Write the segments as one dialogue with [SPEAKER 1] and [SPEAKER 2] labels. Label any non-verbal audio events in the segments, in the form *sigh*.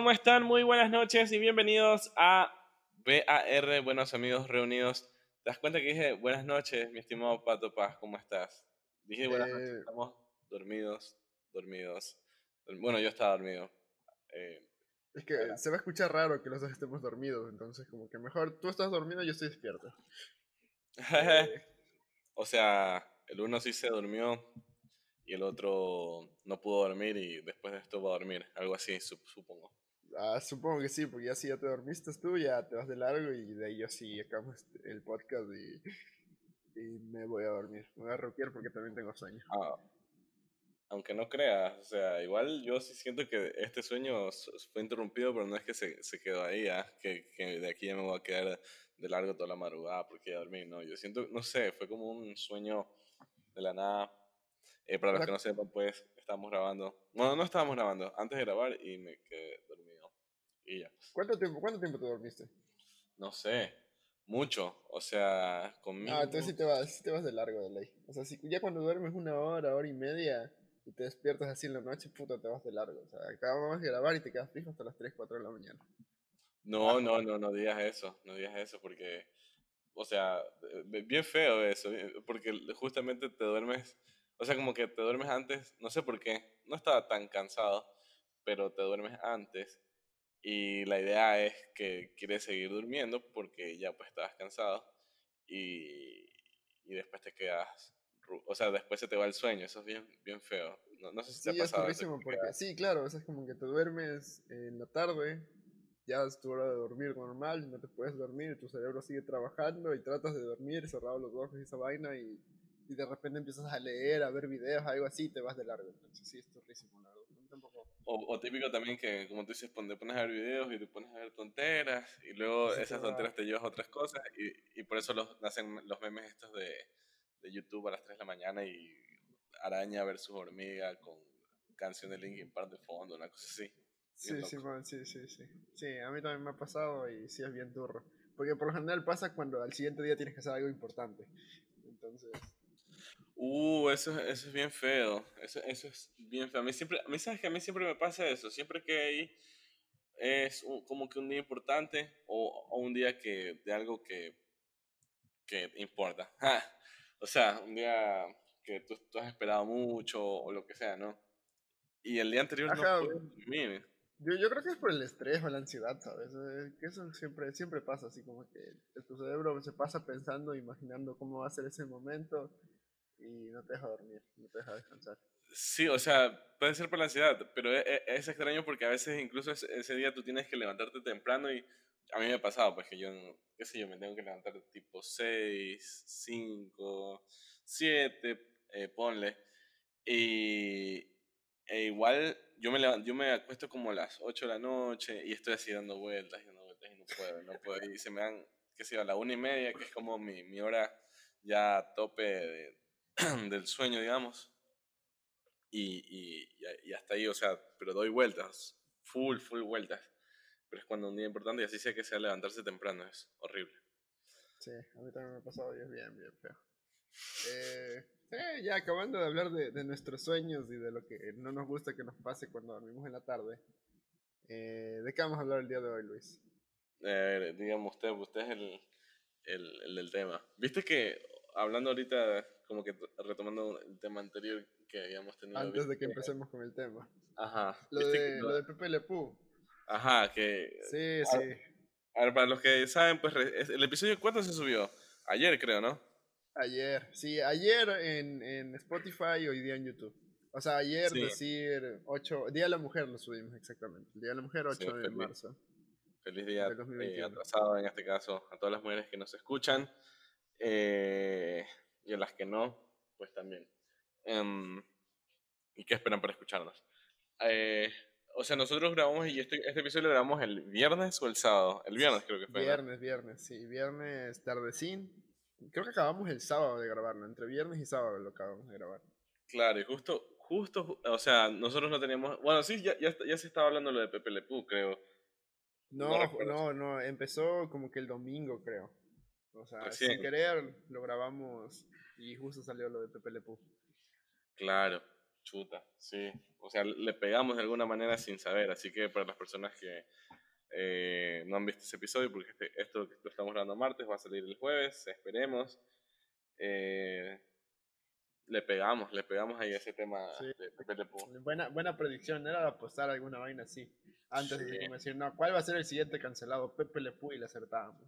[SPEAKER 1] ¿cómo están? Muy buenas noches y bienvenidos a BAR, Buenos Amigos Reunidos. ¿Te das cuenta que dije buenas noches, mi estimado Pato Paz? ¿Cómo estás? Dije buenas noches,
[SPEAKER 2] Eh,
[SPEAKER 1] estamos dormidos, dormidos. Bueno, yo estaba dormido. Eh,
[SPEAKER 2] Es que se va a escuchar raro que los dos estemos dormidos, entonces como que mejor tú estás dormido y yo estoy despierto. Eh, *laughs*
[SPEAKER 1] o sea, el uno sí se durmió y el otro no pudo dormir y después de esto va a dormir. Algo así, sup- supongo.
[SPEAKER 2] Ah, supongo que sí, porque ya si ya te dormiste tú, ya te vas de largo y de ahí yo sí acabamos el podcast y, y me voy a dormir. Me voy a roquear porque también tengo sueño.
[SPEAKER 1] Ah, aunque no creas, o sea, igual yo sí siento que este sueño fue interrumpido, pero no es que se, se quedó ahí, ah, que, que de aquí ya me voy a quedar de largo toda la madrugada porque ya dormí, no, yo siento, no sé, fue como un sueño de la nada. Eh, para los que no sepan, pues, estábamos grabando, bueno, no estábamos grabando, antes de grabar y me quedé dormido. Y ya,
[SPEAKER 2] ¿Cuánto tiempo, cuánto tiempo te dormiste?
[SPEAKER 1] no sé, mucho, o sea, conmigo...
[SPEAKER 2] Ah, entonces sí te vas, sí te vas de largo de ley. O sea, si ya cuando duermes una hora, hora y media y te despiertas así en la noche, puta, te vas de largo. O sea, acabamos de grabar y te quedas fijo hasta las 3, 4 de la mañana.
[SPEAKER 1] No, no, no, no digas eso, no digas eso, porque, o sea, eh, bien feo eso, bien- porque justamente te duermes, o sea, como que te duermes antes, no sé por qué, no estaba tan cansado, pero te duermes antes y la idea es que quieres seguir durmiendo porque ya pues estabas cansado y, y después te quedas, o sea, después se te va el sueño, eso es bien, bien feo, no, no sé si te
[SPEAKER 2] Sí,
[SPEAKER 1] ha
[SPEAKER 2] es
[SPEAKER 1] pasado. que
[SPEAKER 2] porque, sí, claro, o sea, es como que te duermes en la tarde, ya es tu hora de dormir normal, no te puedes dormir, tu cerebro sigue trabajando y tratas de dormir cerrado los ojos y esa vaina y, y de repente empiezas a leer, a ver videos, algo así y te vas de largo. Entonces sí, es turrísimo, la verdad. Tampoco.
[SPEAKER 1] O, o típico también que, como tú dices, te pones a ver videos y te pones a ver tonteras y luego
[SPEAKER 2] Sí,
[SPEAKER 1] esas tonteras te llevas a otras cosas y, y por eso los, nacen los memes estos de, de YouTube a las 3 de la mañana y araña versus hormiga con canción de Linkin Park de fondo, una cosa así.
[SPEAKER 2] Sí, sí, sí, sí, sí. Sí, a mí también me ha pasado y sí es bien turro. Porque por lo general pasa cuando al siguiente día tienes que hacer algo importante. Entonces,
[SPEAKER 1] Uh, eso, es- eso es bien feo. Eso, eso es bien feo. A mí siempre, a mí sabes que a mí siempre me pasa eso. Siempre que hay es un- como que un día importante o, o un día que de algo que, que importa. *laughs* Ja. O sea, un día que tú, tú has esperado mucho o lo que sea, ¿no? Y el día anterior
[SPEAKER 2] Ajá.
[SPEAKER 1] no puedes
[SPEAKER 2] yo, yo creo que es por el estrés o la ansiedad, ¿sabes? Eh, Que eso siempre, siempre pasa, así como que tu cerebro se pasa pensando, imaginando cómo va a ser ese momento y no te deja dormir, no te deja descansar.
[SPEAKER 1] Sí, o sea, puede ser por la ansiedad, pero e- e- es, extraño porque a veces incluso ese, ese día tú tienes que levantarte temprano y a mí me ha pasado, pues que yo, qué sé yo, me tengo que levantar tipo 6, 5, 7, eh, ponle. Y e igual yo me, levan- yo me acuesto como a las 8 de la noche y estoy así dando vueltas y dando vueltas y no puedo, no puedo. Y se me dan, qué sé yo, a la una y media, que es como mi, mi hora ya a tope de- *clears throat* del sueño, digamos y, y, y- hasta ahí, o sea, pero doy vueltas, full, full vueltas. Pero es cuando un día importante y así sé que sea levantarse temprano, es horrible.
[SPEAKER 2] Sí, a mí también me ha pasado y es bien, bien feo. Eh, eh, ya acabando de hablar de, de nuestros sueños y de lo que no nos gusta que nos pase cuando dormimos en la tarde, eh, ¿de qué vamos a hablar el día de hoy, Luis?
[SPEAKER 1] Eh, digamos, usted, usted es el, el, el del tema. Viste que, hablando ahorita, como que retomando el tema anterior que habíamos tenido.
[SPEAKER 2] Antes de que empecemos con el tema.
[SPEAKER 1] Ajá.
[SPEAKER 2] Lo
[SPEAKER 1] viste
[SPEAKER 2] de, lo de Pepe Le Pew.
[SPEAKER 1] Ajá, que...
[SPEAKER 2] Sí,
[SPEAKER 1] Ah,
[SPEAKER 2] sí.
[SPEAKER 1] A ver, para los que saben, pues el episodio ¿cuánto se subió? Ayer creo, ¿no?
[SPEAKER 2] Ayer. Sí, ayer en, en Spotify y hoy día en YouTube. O sea, ayer
[SPEAKER 1] Sí.
[SPEAKER 2] decir 8, Día de la Mujer lo subimos exactamente. Día de la Mujer 8
[SPEAKER 1] Sí,
[SPEAKER 2] de
[SPEAKER 1] feliz.
[SPEAKER 2] marzo.
[SPEAKER 1] Feliz día eh,
[SPEAKER 2] 2021.
[SPEAKER 1] atrasado en este caso a todas las mujeres que nos escuchan eh, y a las que no, pues también. Em, ¿Y qué esperan para escucharnos? Eh, o sea, nosotros grabamos y este, este episodio lo grabamos el viernes o el sábado. El viernes creo que fue. ¿no?
[SPEAKER 2] Viernes, viernes, sí, viernes tardecín. Creo que acabamos el sábado de grabarlo, entre viernes y sábado lo acabamos de grabar.
[SPEAKER 1] Claro, y justo, justo, ju- o sea, nosotros no teníamos. Bueno, sí, ya, ya, ya se estaba hablando lo de Pepe Le Pew, creo.
[SPEAKER 2] No, no, no, empezó como que el domingo, creo. O sea,
[SPEAKER 1] Recién.
[SPEAKER 2] sin querer lo grabamos y justo salió lo de Pepe Le Pew.
[SPEAKER 1] Claro. chuta, sí. O sea, le pegamos de alguna manera sin saber. Así que para las personas que eh, no han visto ese episodio, porque este, esto lo estamos grabando martes, va a salir el jueves, esperemos. Eh, le pegamos, le pegamos ahí ese tema de Pepe Le
[SPEAKER 2] Buena, buena predicción, era de apostar alguna vaina así. Antes de decir, no, ¿cuál va a ser el siguiente cancelado? Pepe Le y le acertábamos.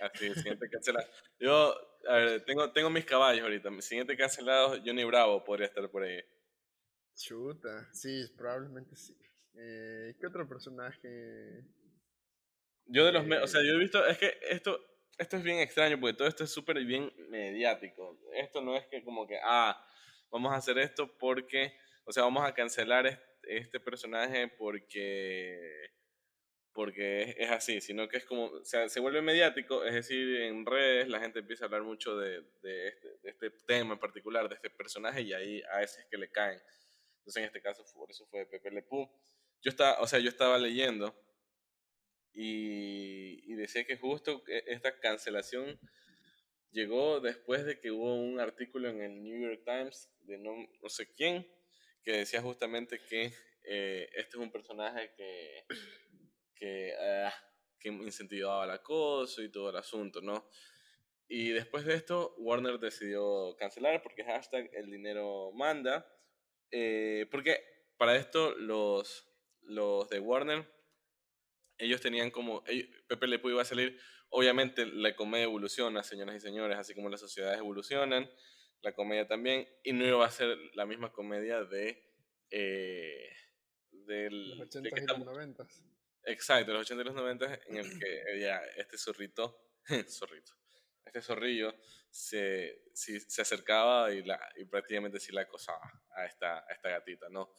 [SPEAKER 1] Así, siguiente cancelado. Yo, a ver, tengo, tengo mis caballos ahorita. Mi siguiente cancelado, Johnny Bravo podría estar por ahí.
[SPEAKER 2] Chuta, sí, probablemente sí. Eh, ¿Qué otro personaje?
[SPEAKER 1] Yo de los, o sea, yo he visto, es que esto, esto es bien extraño porque todo esto es súper bien mediático. Esto no es que como que, ah, vamos a hacer esto porque, o sea, vamos a cancelar este, personaje porque porque es, así, sino que es como, o sea, se vuelve mediático, es decir, en redes la gente empieza a hablar mucho de, de, este, de este tema en particular, de este personaje, y ahí a veces que le caen. Entonces, en este caso, por eso fue Pepe Le Yo estaba, o sea, yo estaba leyendo y, decía que justo esta cancelación llegó después de que hubo un artículo en el New York Times de no, no sé quién que decía justamente que eh, este es un personaje que, que, ah, que incentivaba el acoso y todo el asunto, ¿no? Y después de esto, Warner decidió cancelar porque hashtag el dinero manda. Eh, porque para esto los, los de Warner ellos tenían como, Pepe Le Pew iba a salir, obviamente la comedia evoluciona, señoras y señores, así como las sociedades evolucionan, la comedia también, y no iba a ser la misma comedia de... Eh,
[SPEAKER 2] del, los 80 y los 90.
[SPEAKER 1] Exacto, los 80 y los 90 en el *clears throat* que ya este zorrito, *laughs* zorrito, este zorrillo se, se acercaba y, la, y prácticamente sí la acosaba a esta, a esta gatita, ¿no?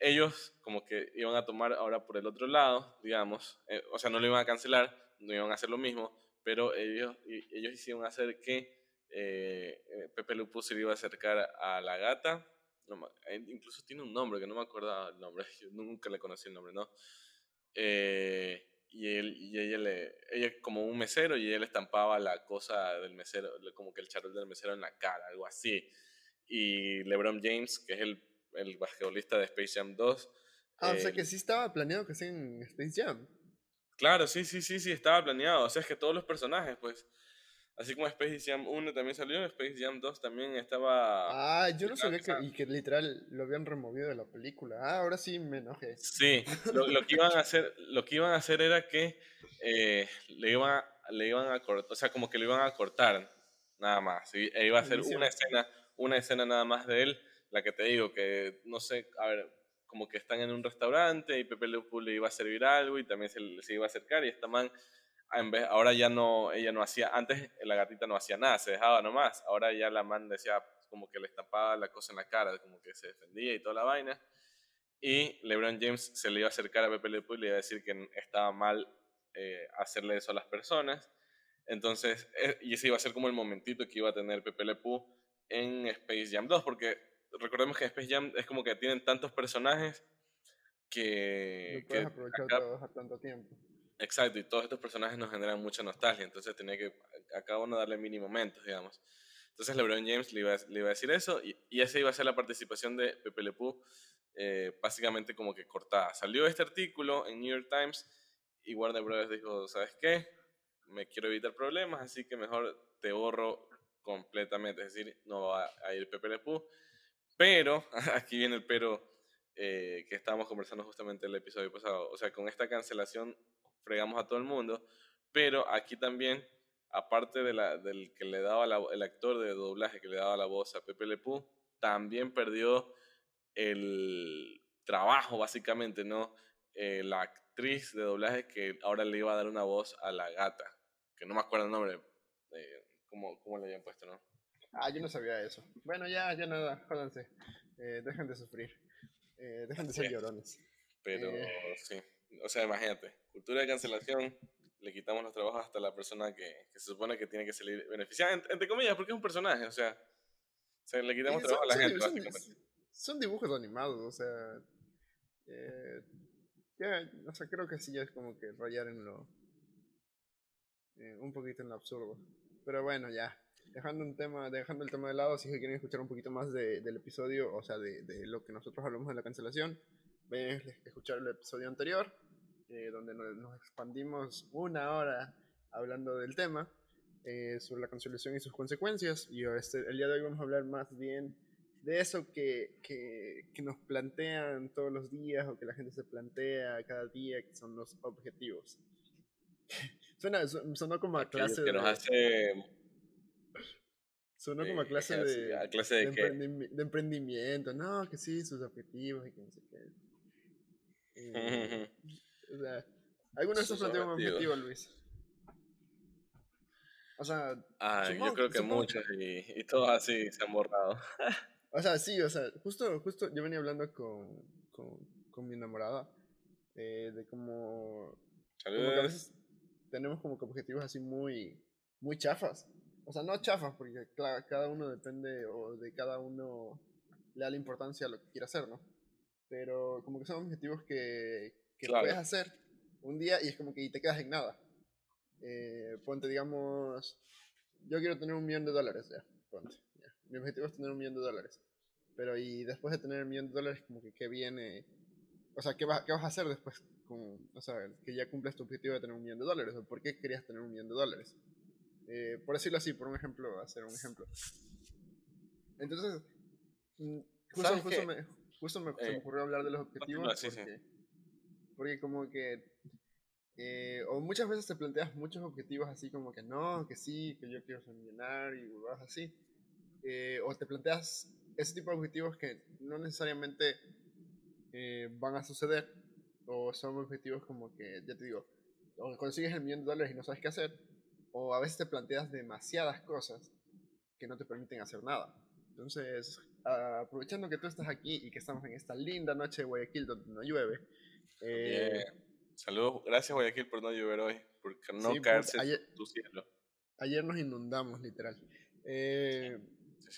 [SPEAKER 1] ellos como que iban a tomar ahora por el otro lado, digamos, eh, o sea, no lo iban a cancelar, no iban a hacer lo mismo, pero ellos, ellos hicieron hacer que eh, eh, Pepe Lupu se le iba a acercar a la gata, incluso tiene un nombre que no me acuerdo el nombre, *laughs* yo nunca le conocí el nombre, ¿no? Y, él, y ella le, ella como un mesero y él estampaba la cosa del mesero, como que el charol del mesero en la cara, algo así. Y LeBron James, que es el el basquetbolista de Space Jam 2.
[SPEAKER 2] Ah, o sea que sí estaba planeado que sea en Space Jam.
[SPEAKER 1] Claro, sí, sí, sí, sí, estaba planeado. O sea, es que todos los personajes, pues. Así como Space Jam 1 también salió, Space Jam 2 también estaba.
[SPEAKER 2] Ah, yo no sabía que, y que literal lo habían removido de la película. Ah, ahora sí me enojé.
[SPEAKER 1] Sí, lo, lo que iban a hacer, lo que iban a hacer era que eh, le iban, le iban a cortar, o sea, como que lo iban a cortar, nada más. E iba a ser una escena, una escena nada más de él la que te digo, que no sé, a ver, como que están en un restaurante y Pepe Le le iba a servir algo y también se, se iba a acercar y esta man, en vez, ahora ya no, ella no hacía, antes la gatita no hacía nada, se dejaba nomás, ahora ya la man decía como que le estampaba la cosa en la cara, como que se defendía y toda la vaina. Y LeBron James se le iba a acercar a Pepe Le y le iba a decir que estaba mal eh, hacerle eso a las personas. Entonces, eh, y ese iba a ser como el momentito que iba a tener Pepe Le en Space Jam 2, porque recordemos que Space Jam es como que tienen tantos personajes que...
[SPEAKER 2] No puedes aprovechar trabajar tanto tiempo.
[SPEAKER 1] Exacto, y todos estos personajes nos generan mucha nostalgia, entonces tenía que a cada uno darle mini momentos, digamos. Entonces LeBron James le iba, a, le iba a decir eso y, y esa iba a ser la participación de Pepe Le Pew, eh, básicamente como que cortada. Salió este artículo en New York Times y Warner Brothers dijo, ¿sabes qué? Me quiero evitar problemas, así que mejor te borro completamente, es decir, no va a ir Pepe Le Pew pero, *laughs* aquí viene el pero eh, que estábamos conversando justamente en el episodio pasado. O sea, con esta cancelación fregamos a todo el mundo, pero aquí también, aparte de la, del que le daba el actor de doblaje que le daba la voz a Pepe Le también perdió el trabajo, básicamente, ¿no? Eh, la actriz de doblaje que ahora le iba a dar una voz a la gata, que no me acuerdo el nombre, eh, cómo, cómo le habían puesto, ¿no?
[SPEAKER 2] Ah, yo no sabía eso. Bueno, ya, ya nada, jódanse. Eh, dejen de sufrir. Eh, dejen de ser llorones.
[SPEAKER 1] Pero eh. sí, o sea, imagínate, cultura de cancelación, le quitamos los trabajos hasta la persona que, que se supone que tiene que salir beneficiada, entre, comillas, porque es un personaje, o sea, o sea le quitamos trabajo a la gente,
[SPEAKER 2] son, básicamente. Son dibujos animados, o sea, eh, ya, o sea, creo que sí ya es como que rayar en lo, un poquito en lo absurdo. Pero bueno, ya. dejando, un tema, dejando el tema de lado, si quieren escuchar un poquito más de, del episodio, o sea, de, de, lo que nosotros hablamos de la cancelación, ven a escuchar el episodio anterior, eh, donde nos, expandimos una hora hablando del tema, eh, sobre la cancelación y sus consecuencias, y este, el día de hoy vamos a hablar más bien de eso que, que, que, nos plantean todos los días o que la gente se plantea cada día, que son los objetivos. *laughs* Suena, sonó como a clase
[SPEAKER 1] que
[SPEAKER 2] de...
[SPEAKER 1] Nos hace...
[SPEAKER 2] Sonó como a clase de,
[SPEAKER 1] clase de,
[SPEAKER 2] de, emprendimiento, no, que sí, sus objetivos y que no sé qué. Eh, *laughs* o sea, ¿alguno de estos plantean un objetivo, Luis? O sea,
[SPEAKER 1] ah, yo creo que muchos y, y todos así se han borrado. *laughs*
[SPEAKER 2] O sea, sí, o sea, justo, justo yo venía hablando con, con, con mi enamorada eh, de cómo, como que a veces tenemos como que objetivos así muy, muy chafas. O sea, no chafas, porque cada uno depende o de cada uno le da la importancia a lo que quiere hacer, ¿no? Pero como que son objetivos que, que puedes hacer un día y es como que y te quedas en nada. Eh, ponte, digamos, yo quiero tener un millón de dólares, ya, ponte. Mi objetivo es tener un millón de dólares. Pero y después de tener un millón de dólares, como que qué viene, o sea, ¿qué, va, qué vas a hacer después? Con, o sea, que ya cumples tu objetivo de tener un millón de dólares, o por qué querías tener un millón de dólares. Eh, por decirlo así, por un ejemplo, hacer un ejemplo. Entonces, mm, justo, justo me, justo me, se me eh, ocurrió hablar de los objetivos. porque, porque como que eh, o muchas veces te planteas muchos objetivos así como que no, que sí, que yo quiero ser millonario y vas así. Eh, o te planteas ese tipo de objetivos que no necesariamente eh, van a suceder, o son objetivos como que, ya te digo, o consigues el millón de dólares y no sabes qué hacer, o a veces te planteas demasiadas cosas que no te permiten hacer nada. Entonces, aprovechando que tú estás aquí y que estamos en esta linda noche de Guayaquil donde no llueve.
[SPEAKER 1] Eh, Saludos, gracias Guayaquil por no llover hoy, por no caerse
[SPEAKER 2] ayer,
[SPEAKER 1] tu cielo.
[SPEAKER 2] Ayer nos inundamos, literal. Eh,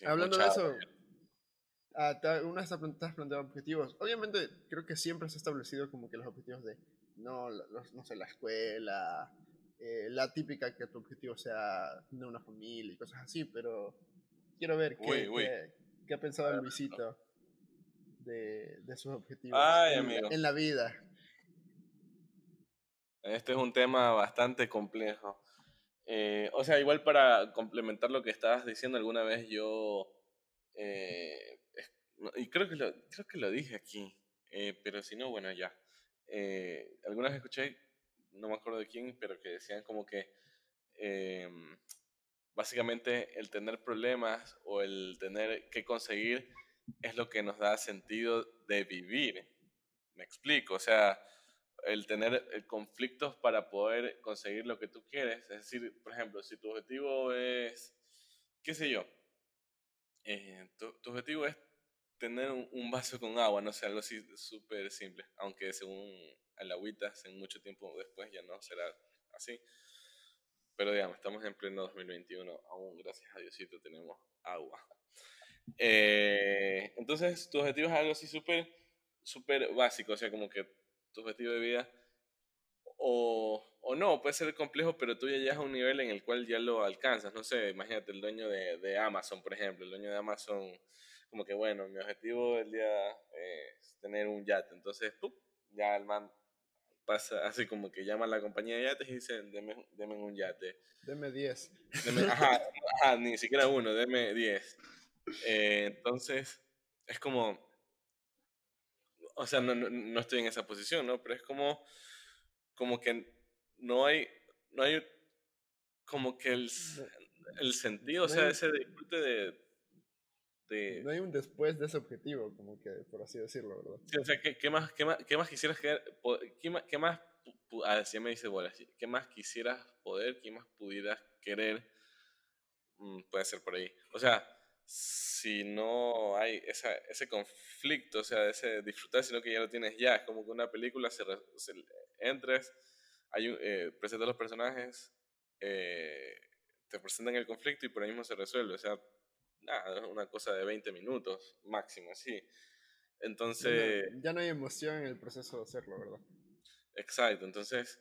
[SPEAKER 2] Hablando de eso, ah, una has planteado objetivos. Obviamente, creo que siempre se ha establecido como que los objetivos de, no, no sé, la escuela, eh, la típica que tu objetivo sea de una familia y cosas así, pero quiero ver qué, qué, ha pensado el Luisito de, de sus objetivos en, la vida.
[SPEAKER 1] Este es un tema bastante complejo. Eh, o sea, igual para complementar lo que estabas diciendo, alguna vez yo, eh, y creo que, lo, creo que lo dije aquí, eh, pero si no, bueno, ya. alguna vez escuché, no me acuerdo de quién, pero que decían como que em, básicamente el tener problemas o el tener que conseguir es lo que nos da sentido de vivir. Me explico, o sea, el tener eh, conflictos para poder conseguir lo que tú quieres. Es decir, por ejemplo, si tu objetivo es, qué sé yo, eh, tu, objetivo es tener un, vaso con agua, no sé, algo así súper simple, aunque según el agüita, en mucho tiempo después ya no será así. Pero digamos, estamos en pleno 2021, aún gracias a Diosito tenemos agua. Eh, entonces, tu objetivo es algo así súper, súper básico, o sea, como que tu objetivo de vida. O, o, no, puede ser complejo, pero tú ya llegas a un nivel en el cual ya lo alcanzas. No sé, imagínate el dueño de, de Amazon, por ejemplo. El dueño de Amazon, como que bueno, mi objetivo del día es tener un yate. Entonces, ya el man pasa *laughs* así como que llama a la compañía de yates y dice, deme, un yate.
[SPEAKER 2] Deme 10.
[SPEAKER 1] ajá, ni siquiera uno, deme 10. Eh, entonces, es como, o sea, no, no, no, estoy en esa posición, ¿no? Pero es como, como que no hay, no hay como que el, el sentido, o sea, ese disfrute de, de,
[SPEAKER 2] No hay un después de ese objetivo, como que, por así decirlo, ¿verdad?
[SPEAKER 1] Sí, o sea, ¿qué, qué más, qué, más, qué más quisieras querer, qué más, qué más, ah, me dice ¿qué más quisieras poder, qué más pudieras querer? Mm, puede ser por ahí. O sea, si no hay esa, ese conflicto, o sea, ese disfrutar, sino que ya lo tienes ya. Es como que una película se, entres, hay un, eh, presentas los personajes, eh, te presentan el conflicto y por ahí mismo se resuelve. O sea, nada, una cosa de 20 minutos máximo, así. Entonces...
[SPEAKER 2] Ya no, hay emoción en el proceso de hacerlo, ¿verdad?
[SPEAKER 1] Exacto, entonces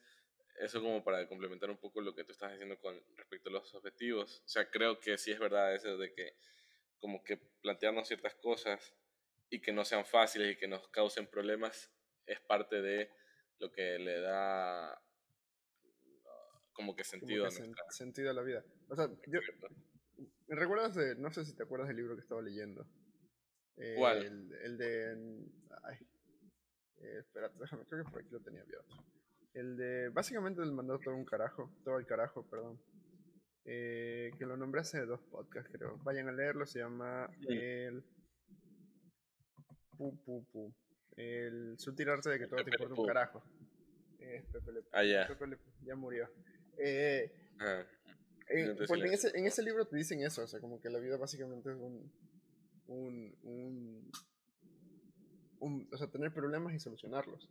[SPEAKER 1] eso como para complementar un poco lo que tú estás diciendo con respecto a los objetivos. O sea, creo que sí es verdad eso de que como que plantearnos ciertas cosas y que no sean fáciles y que nos causen problemas es parte de lo que le da como que sentido a nuestra...
[SPEAKER 2] sentido a la vida. O sea, yo, ¿me recuerdas de, no sé si te acuerdas del libro que estaba leyendo?
[SPEAKER 1] ¿Cuál?
[SPEAKER 2] El, el de, ay, eh, espérate, déjame, creo que por aquí lo tenía abierto. El de, básicamente el mandó todo un carajo, todo el carajo, perdón. Eh, que lo nombré hace dos podcasts, creo. Vayan a leerlo, se llama el... Pu, pu, pu. El sutil arte de que todo te importa un carajo. Eh, Pepe Le
[SPEAKER 1] ah, ya.
[SPEAKER 2] Pepe Le ya murió. Eh, ah, eh, porque en ese, en ese libro te dicen eso, o sea, como que la vida básicamente es un, un, un, un o sea, tener problemas y solucionarlos.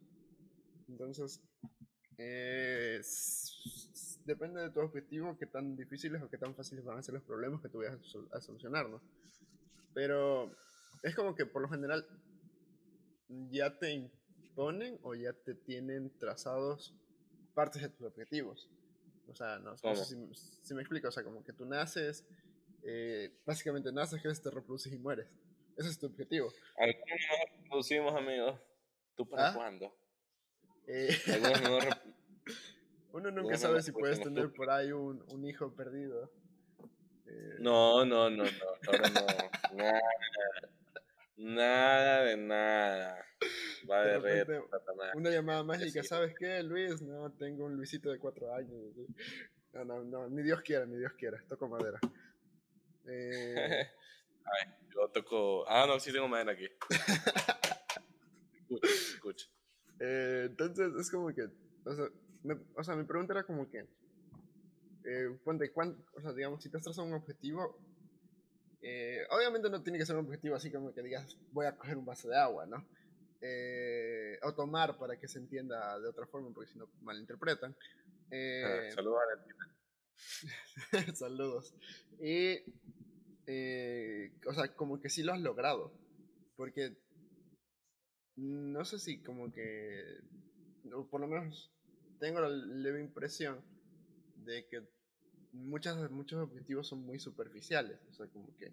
[SPEAKER 2] Entonces, eh, depende de tu objetivo, qué tan difíciles o qué tan fáciles van a ser los problemas que tú vayas a, solucionar, ¿no? Pero es como que por lo general ya te imponen o ya te tienen trazados partes de tus objetivos. O sea, no, sé si, me explico, o sea, como que tú naces, eh, básicamente naces, creces, te reproduces y mueres. Ese es tu objetivo.
[SPEAKER 1] Algunos nos reproducimos, amigos. ¿Tú para ¿Ah? cuándo?
[SPEAKER 2] Eh, *laughs* uno nunca sabe si puedes tener por ahí un, un hijo perdido.
[SPEAKER 1] Eh, no, no, no, no, ahora no. *laughs* nada, nada de nada. Va de, red,
[SPEAKER 2] Una llamada mágica, ¿sabes qué, Luis? No, tengo un Luisito de cuatro años. No, no, no, ni Dios quiera, ni Dios quiera. Toco madera.
[SPEAKER 1] Eh... *laughs* Ay, yo toco. Ah, no, sí tengo madera aquí. escucha, escucha.
[SPEAKER 2] Eh, entonces es como que, o sea, o sea, mi pregunta era como que, eh, ponte, o sea, digamos, si te has trazado un objetivo, eh, obviamente no tiene que ser un objetivo así como que digas, voy a coger un vaso de agua, ¿no? Eh, o tomar para que se entienda de otra forma, porque si no malinterpretan.
[SPEAKER 1] Eh, saludos
[SPEAKER 2] a *laughs* Saludos. Y, o sea, como que sí lo has logrado, porque no sé si como que, por lo menos tengo la leve impresión de que muchas, muchos objetivos son muy superficiales, o sea, como que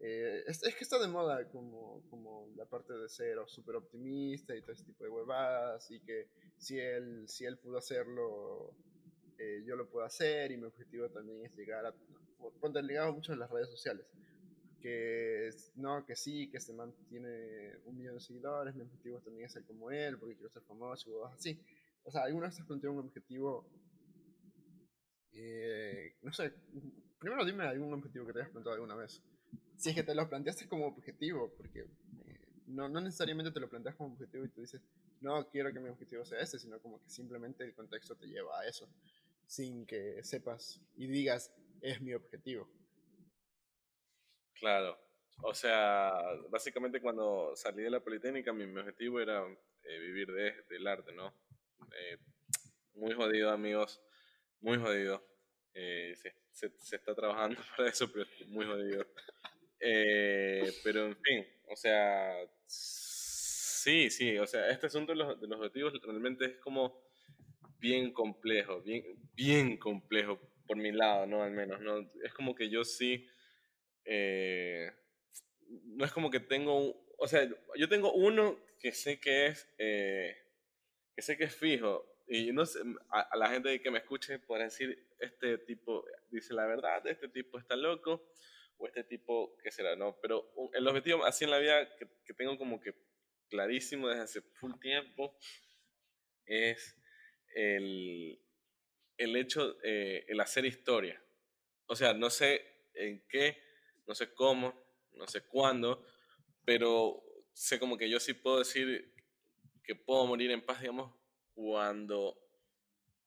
[SPEAKER 2] eh, es, que está de moda como, como la parte de ser súper optimista y todo ese tipo de huevadas y que si él, si él pudo hacerlo, eh, yo lo puedo hacer y mi objetivo también es llegar a... Ponte ligado mucho en las redes sociales que no, que sí, que este man tiene un millón de seguidores, mi objetivo también es ser como él, porque quiero ser famoso y así. O sea, ¿alguna vez te un objetivo? Eh, no sé, primero dime algún objetivo que te hayas planteado alguna vez. Si es que te lo planteaste como objetivo, porque eh, no, no necesariamente te lo planteas como objetivo y tú dices, no quiero que mi objetivo sea este, sino como que simplemente el contexto te lleva a eso, sin que sepas y digas, es mi objetivo.
[SPEAKER 1] Claro. O sea, básicamente cuando salí de la Politécnica mi, objetivo era eh, vivir de, del arte, ¿no? Muy jodido, amigos. Muy jodido. Eh, se, se, está trabajando *laughs* para eso, pero muy jodido. pero en fin, o sea, sí, sí, o sea, este asunto de los, de los objetivos realmente es como bien complejo, bien, bien complejo por mi lado, ¿no? Al menos, ¿no? Es como que yo sí eh, no es como que tengo, o sea, yo tengo uno que sé que es, eh, que sé que es fijo, y no sé, a, la gente que me escuche podrá decir, este tipo dice la verdad, este tipo está loco, o este tipo, ¿qué será? No, pero el objetivo así en la vida que, que tengo como que clarísimo desde hace full tiempo es el, el hecho, eh, el hacer historia. O sea, no sé en qué no sé cómo, no sé cuándo, pero sé como que yo sí puedo decir que puedo morir en paz, digamos, cuando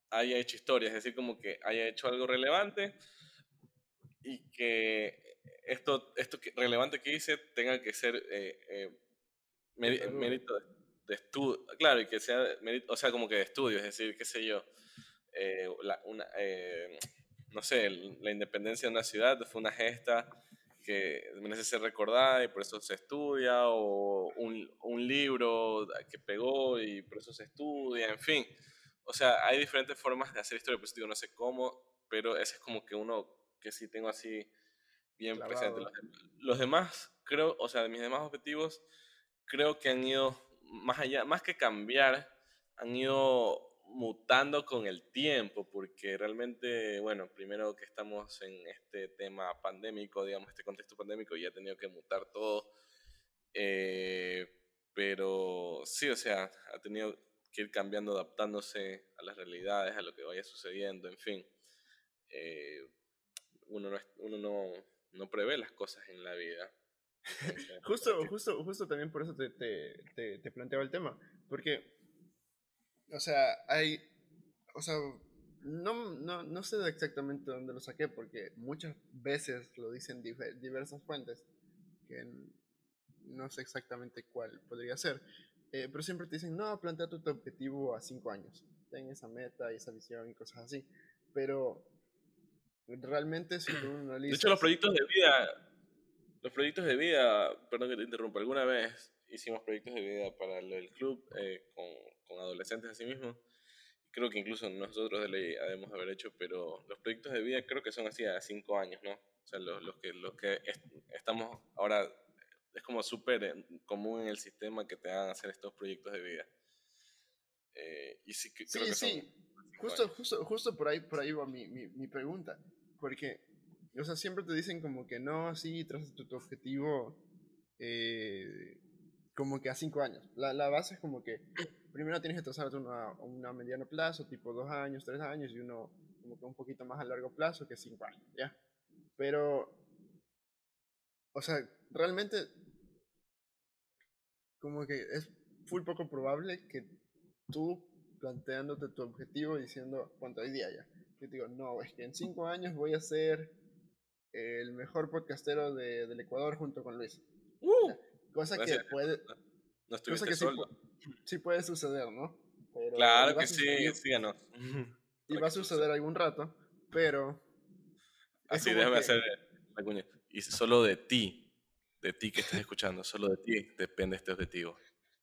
[SPEAKER 1] haya hecho historia, es decir, como que haya hecho algo relevante y que esto, esto relevante que hice tenga que ser eh, eh, mérito de, estudio, claro, y que sea, mérito, o sea, como que de estudio, es decir, qué sé yo, eh, una, no sé, la independencia de una ciudad fue una gesta que merece ser recordada y por eso se estudia, o un, un, libro que pegó y por eso se estudia, en fin. o sea, hay diferentes formas de hacer historia positiva, no sé cómo, pero ese es como que uno que sí tengo así bien presente. Los, demás, creo, o sea, mis demás objetivos, creo que han ido más allá, más que cambiar, han ido mutando con el tiempo, porque realmente, bueno, primero que estamos en este tema pandémico, digamos, este contexto pandémico, y ha tenido que mutar todo. Eh, pero sí, o sea, ha tenido que ir cambiando, adaptándose a las realidades, a lo que vaya sucediendo, en fin. Eh, uno, no, uno no, no, prevé las cosas en la vida. *laughs*
[SPEAKER 2] justo, justo, justo también por eso te, te, te, planteaba el tema, porque, o sea, hay, o sea, no, no, no sé exactamente dónde lo saqué, porque muchas veces lo dicen diversas fuentes, que no sé exactamente cuál podría ser, eh, pero siempre te dicen, no, plantea tu, objetivo a cinco años, ten esa meta y esa visión y cosas así, pero realmente si tú analizas... *clears throat*
[SPEAKER 1] De hecho, los proyectos de vida, los proyectos de vida, perdón que te interrumpa, alguna vez hicimos proyectos de vida para el club eh, con, con, adolescentes así mismo. Creo que incluso nosotros de ley debemos haber hecho, pero los proyectos de vida creo que son así a cinco años, ¿no? O sea, los, los que, los que estamos ahora es como súper eh, común en el sistema que te hagan hacer estos proyectos de vida. Eh, y sí, creo que sí.
[SPEAKER 2] Justo, justo, justo por ahí, por ahí va mi, mi, mi, pregunta. Porque, o sea, siempre te dicen como que no, sí, tras tu, tu objetivo eh, como que a cinco años. La, la, base es como que primero tienes que trazarte una, una mediano plazo, tipo dos años, tres años, y uno como que un poquito más a largo plazo que cinco años, ¿ya? Pero, o sea, realmente como que es muy poco probable que tú planteándote tu objetivo diciendo, cuánto hay día ya? Yo digo, no, es que en cinco años voy a ser el mejor podcastero de, del Ecuador junto con Luis. Uh, cosa que puede... No cosa que Sí, puede suceder, ¿no?
[SPEAKER 1] claro que sí, síganos.
[SPEAKER 2] Y va a suceder algún rato, pero...
[SPEAKER 1] Así, déjame hacer la cuña. Y solo de ti de ti que estás escuchando, solo de ti depende este objetivo,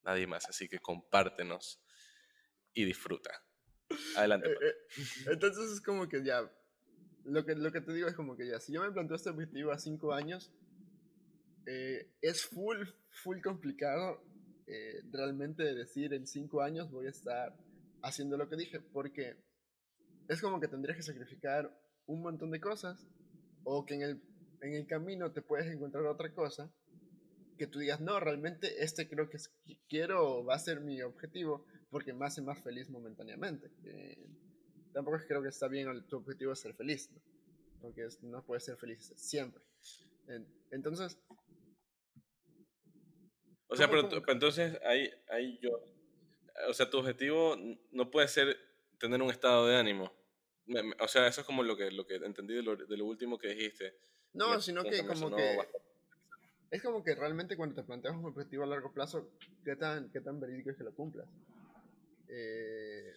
[SPEAKER 1] nadie más, así que compártenos y disfruta. Adelante.
[SPEAKER 2] Eh, eh, entonces es como que ya, lo que, lo que te digo es como que ya, si yo me planteo este objetivo a cinco años, eh, es full, full complicado realmente decir en cinco años voy a estar haciendo lo que dije, porque es como que tendrías que sacrificar un montón de cosas o que en el en el camino te puedes encontrar otra cosa que tú digas, no, realmente este creo que quiero, va a ser mi objetivo porque me hace más feliz momentáneamente. Eh, tampoco creo que está bien tu objetivo es ser feliz, porque no puedes ser feliz siempre. entonces...
[SPEAKER 1] O sea, pero, entonces ahí, ahí yo... O sea, tu objetivo no puede ser tener un estado de ánimo. O sea, eso es como lo que, lo que entendí de lo, de lo último que dijiste
[SPEAKER 2] no, sino que como que... Es como que realmente cuando te planteas un objetivo a largo plazo, ¿qué tan, qué tan verídico es que lo cumplas? Eh,